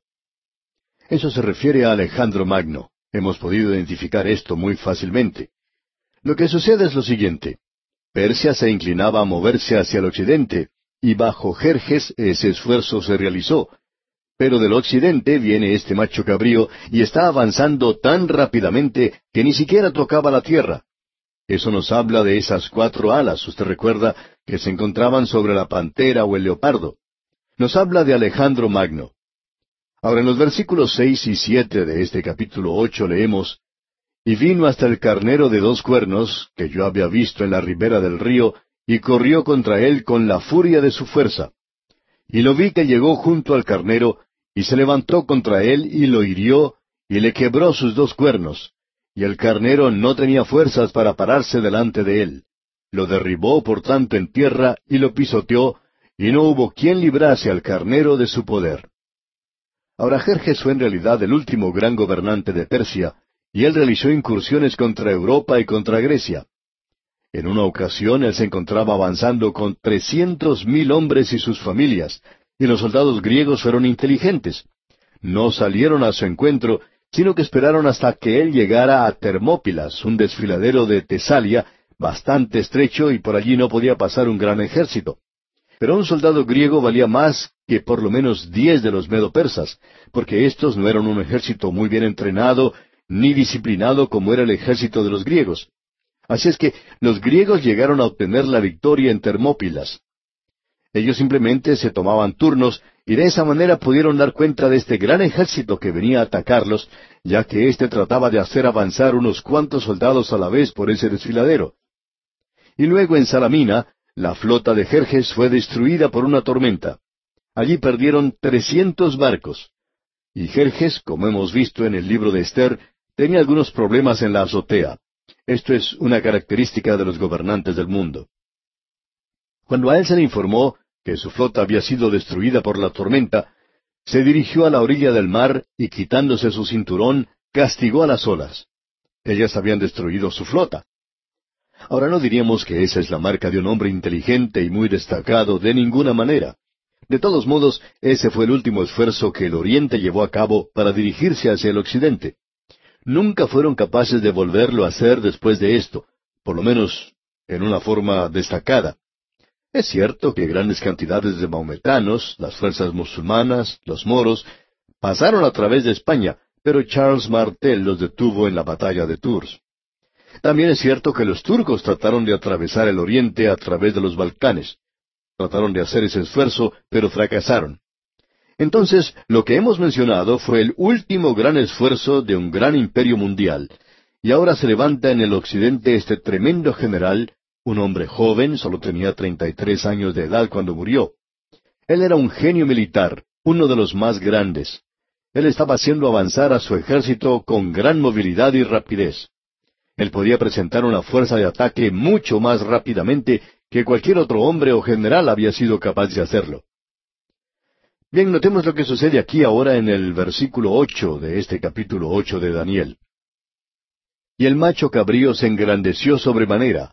Speaker 1: Eso se refiere a Alejandro Magno. Hemos podido identificar esto muy fácilmente. Lo que sucede es lo siguiente. Persia se inclinaba a moverse hacia el occidente, y bajo Jerjes ese esfuerzo se realizó. Pero del occidente viene este macho cabrío y está avanzando tan rápidamente que ni siquiera tocaba la tierra. Eso nos habla de esas cuatro alas, usted recuerda, que se encontraban sobre la pantera o el leopardo. Nos habla de Alejandro Magno. Ahora en los versículos seis y siete de este capítulo ocho leemos Y vino hasta el carnero de dos cuernos, que yo había visto en la ribera del río, y corrió contra él con la furia de su fuerza. Y lo vi que llegó junto al carnero, y se levantó contra él y lo hirió, y le quebró sus dos cuernos, y el carnero no tenía fuerzas para pararse delante de él. Lo derribó por tanto en tierra y lo pisoteó, y no hubo quien librase al carnero de su poder. Ahora Jerjes fue en realidad el último gran gobernante de Persia, y él realizó incursiones contra Europa y contra Grecia. En una ocasión él se encontraba avanzando con trescientos mil hombres y sus familias, Y los soldados griegos fueron inteligentes. No salieron a su encuentro, sino que esperaron hasta que él llegara a Termópilas, un desfiladero de Tesalia, bastante estrecho y por allí no podía pasar un gran ejército. Pero un soldado griego valía más que por lo menos diez de los medo-persas, porque estos no eran un ejército muy bien entrenado ni disciplinado como era el ejército de los griegos. Así es que los griegos llegaron a obtener la victoria en Termópilas. Ellos simplemente se tomaban turnos y de esa manera pudieron dar cuenta de este gran ejército que venía a atacarlos, ya que éste trataba de hacer avanzar unos cuantos soldados a la vez por ese desfiladero. Y luego en Salamina, la flota de Jerjes fue destruida por una tormenta. Allí perdieron trescientos barcos. Y Jerjes, como hemos visto en el libro de Esther, tenía algunos problemas en la azotea. Esto es una característica de los gobernantes del mundo. Cuando a él se le informó que su flota había sido destruida por la tormenta, se dirigió a la orilla del mar y quitándose su cinturón, castigó a las olas. Ellas habían destruido su flota. Ahora no diríamos que esa es la marca de un hombre inteligente y muy destacado de ninguna manera. De todos modos, ese fue el último esfuerzo que el Oriente llevó a cabo para dirigirse hacia el Occidente. Nunca fueron capaces de volverlo a hacer después de esto, por lo menos en una forma destacada. Es cierto que grandes cantidades de maometanos, las fuerzas musulmanas, los moros, pasaron a través de España, pero Charles Martel los detuvo en la batalla de Tours. También es cierto que los turcos trataron de atravesar el oriente a través de los Balcanes. Trataron de hacer ese esfuerzo, pero fracasaron. Entonces, lo que hemos mencionado fue el último gran esfuerzo de un gran imperio mundial, y ahora se levanta en el occidente este tremendo general, un hombre joven, solo tenía treinta y tres años de edad cuando murió. Él era un genio militar, uno de los más grandes. Él estaba haciendo avanzar a su ejército con gran movilidad y rapidez. Él podía presentar una fuerza de ataque mucho más rápidamente que cualquier otro hombre o general había sido capaz de hacerlo. Bien, notemos lo que sucede aquí ahora en el versículo ocho de este capítulo ocho de Daniel. Y el macho cabrío se engrandeció sobremanera,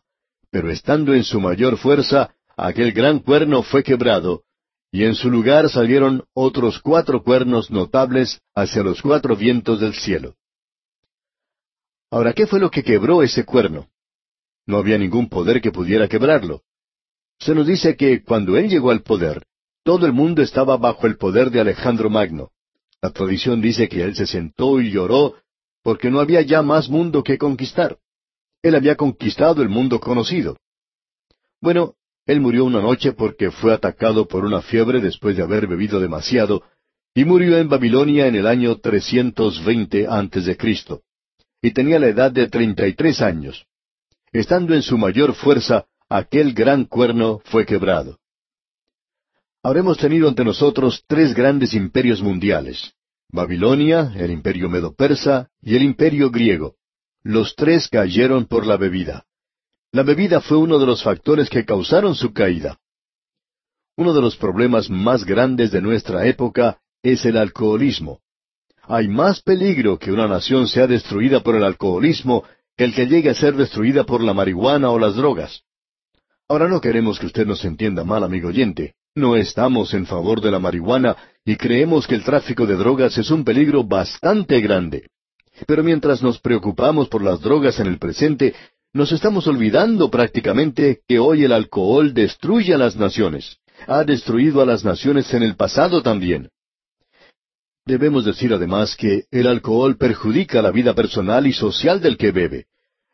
Speaker 1: pero estando en su mayor fuerza, aquel gran cuerno fue quebrado, y en su lugar salieron otros cuatro cuernos notables hacia los cuatro vientos del cielo. Ahora, ¿qué fue lo que quebró ese cuerno? No había ningún poder que pudiera quebrarlo. Se nos dice que cuando él llegó al poder, todo el mundo estaba bajo el poder de Alejandro Magno. La tradición dice que él se sentó y lloró porque no había ya más mundo que conquistar. Él había conquistado el mundo conocido. Bueno, él murió una noche porque fue atacado por una fiebre después de haber bebido demasiado, y murió en Babilonia en el año 320 antes de Cristo y tenía la edad de treinta y tres años. Estando en su mayor fuerza, aquel gran cuerno fue quebrado. Habremos tenido ante nosotros tres grandes imperios mundiales, Babilonia, el imperio medo-persa y el imperio griego. Los tres cayeron por la bebida. La bebida fue uno de los factores que causaron su caída. Uno de los problemas más grandes de nuestra época es el alcoholismo. Hay más peligro que una nación sea destruida por el alcoholismo que el que llegue a ser destruida por la marihuana o las drogas. Ahora no queremos que usted nos entienda mal, amigo oyente. No estamos en favor de la marihuana y creemos que el tráfico de drogas es un peligro bastante grande. Pero mientras nos preocupamos por las drogas en el presente, nos estamos olvidando prácticamente que hoy el alcohol destruye a las naciones. Ha destruido a las naciones en el pasado también. Debemos decir además que el alcohol perjudica la vida personal y social del que bebe.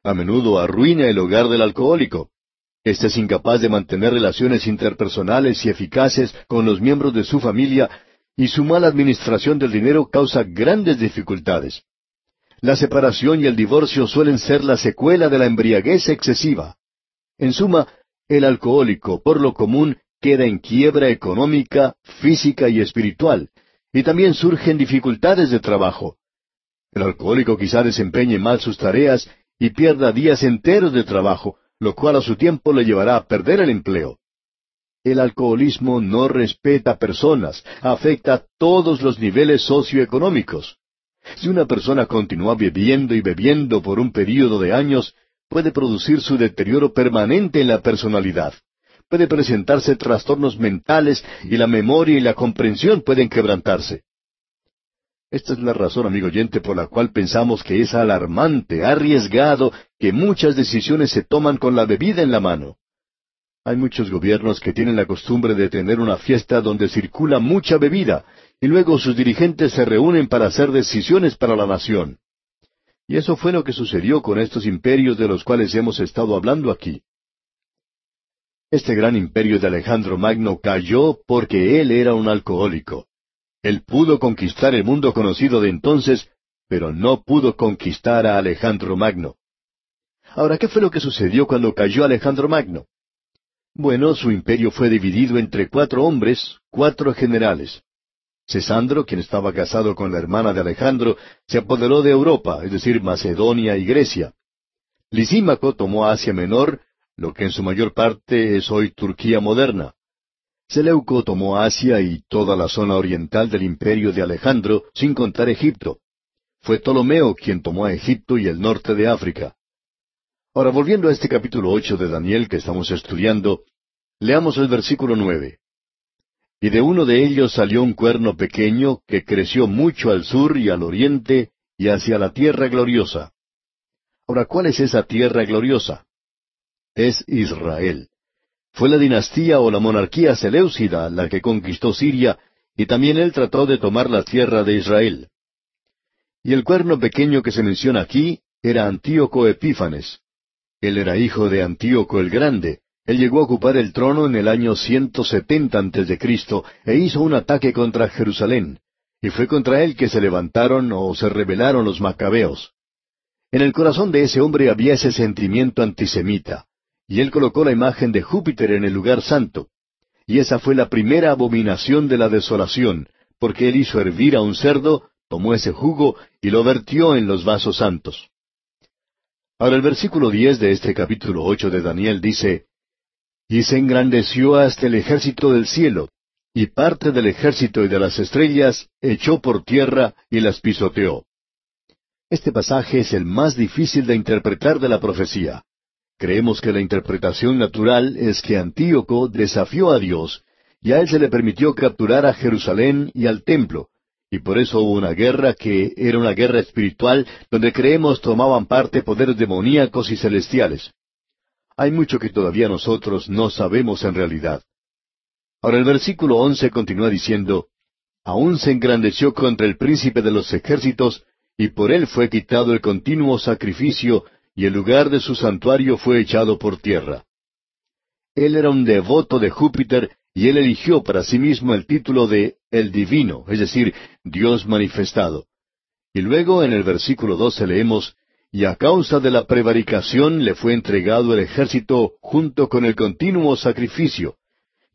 Speaker 1: A menudo arruina el hogar del alcohólico. Este es incapaz de mantener relaciones interpersonales y eficaces con los miembros de su familia y su mala administración del dinero causa grandes dificultades. La separación y el divorcio suelen ser la secuela de la embriaguez excesiva. En suma, el alcohólico, por lo común, queda en quiebra económica, física y espiritual, y también surgen dificultades de trabajo. El alcohólico quizá desempeñe mal sus tareas y pierda días enteros de trabajo, lo cual a su tiempo le llevará a perder el empleo. El alcoholismo no respeta personas, afecta todos los niveles socioeconómicos. Si una persona continúa bebiendo y bebiendo por un período de años, puede producir su deterioro permanente en la personalidad. puede presentarse trastornos mentales y la memoria y la comprensión pueden quebrantarse. Esta es la razón, amigo oyente, por la cual pensamos que es alarmante, arriesgado, que muchas decisiones se toman con la bebida en la mano. Hay muchos gobiernos que tienen la costumbre de tener una fiesta donde circula mucha bebida, y luego sus dirigentes se reúnen para hacer decisiones para la nación. Y eso fue lo que sucedió con estos imperios de los cuales hemos estado hablando aquí. Este gran imperio de Alejandro Magno cayó porque él era un alcohólico. Él pudo conquistar el mundo conocido de entonces, pero no pudo conquistar a Alejandro Magno. Ahora, ¿qué fue lo que sucedió cuando cayó Alejandro Magno? Bueno, su imperio fue dividido entre cuatro hombres, cuatro generales. Cesandro, quien estaba casado con la hermana de Alejandro, se apoderó de Europa, es decir, Macedonia y Grecia. Lisímaco tomó Asia Menor, lo que en su mayor parte es hoy Turquía moderna. Seleuco tomó Asia y toda la zona oriental del imperio de Alejandro, sin contar Egipto. Fue Ptolomeo quien tomó a Egipto y el norte de África. Ahora, volviendo a este capítulo ocho de Daniel que estamos estudiando, leamos el versículo nueve. Y de uno de ellos salió un cuerno pequeño que creció mucho al sur y al oriente y hacia la tierra gloriosa. Ahora, ¿cuál es esa tierra gloriosa? Es Israel. Fue la dinastía o la monarquía seleucida la que conquistó Siria, y también él trató de tomar la tierra de Israel. Y el cuerno pequeño que se menciona aquí era Antíoco Epífanes. Él era hijo de Antíoco el Grande. Él llegó a ocupar el trono en el año 170 antes de Cristo e hizo un ataque contra Jerusalén. Y fue contra él que se levantaron o se rebelaron los macabeos. En el corazón de ese hombre había ese sentimiento antisemita y él colocó la imagen de Júpiter en el lugar santo. Y esa fue la primera abominación de la desolación, porque él hizo hervir a un cerdo, tomó ese jugo y lo vertió en los vasos santos. Ahora el versículo diez de este capítulo ocho de Daniel dice, Y se engrandeció hasta el ejército del cielo, y parte del ejército y de las estrellas echó por tierra y las pisoteó. Este pasaje es el más difícil de interpretar de la profecía. Creemos que la interpretación natural es que Antíoco desafió a Dios y a él se le permitió capturar a Jerusalén y al templo, y por eso hubo una guerra que era una guerra espiritual donde creemos tomaban parte poderes demoníacos y celestiales. Hay mucho que todavía nosotros no sabemos en realidad. Ahora el versículo once continúa diciendo, Aún se engrandeció contra el príncipe de los ejércitos, y por él fue quitado el continuo sacrificio y el lugar de su santuario fue echado por tierra. Él era un devoto de Júpiter y él eligió para sí mismo el título de el divino, es decir, Dios manifestado. Y luego en el versículo doce leemos, y a causa de la prevaricación le fue entregado el ejército junto con el continuo sacrificio,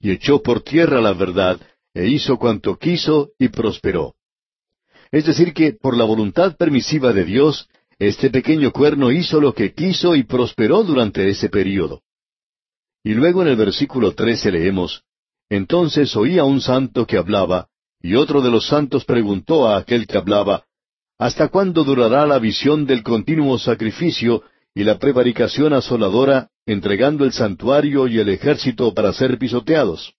Speaker 1: y echó por tierra la verdad, e hizo cuanto quiso y prosperó. Es decir, que por la voluntad permisiva de Dios, este pequeño cuerno hizo lo que quiso y prosperó durante ese período. Y luego en el versículo trece leemos, Entonces oía un santo que hablaba, y otro de los santos preguntó a aquel que hablaba, ¿Hasta cuándo durará la visión del continuo sacrificio y la prevaricación asoladora, entregando el santuario y el ejército para ser pisoteados?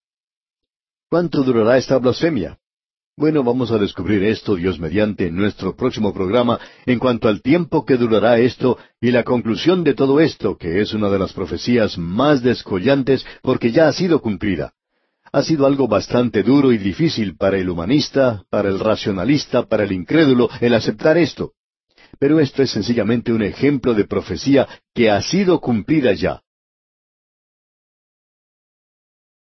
Speaker 1: ¿Cuánto durará esta blasfemia? Bueno, vamos a descubrir esto, Dios mediante, en nuestro próximo programa en cuanto al tiempo que durará esto y la conclusión de todo esto, que es una de las profecías más descollantes porque ya ha sido cumplida. Ha sido algo bastante duro y difícil para el humanista, para el racionalista, para el incrédulo, el aceptar esto. Pero esto es sencillamente un ejemplo de profecía que ha sido cumplida ya.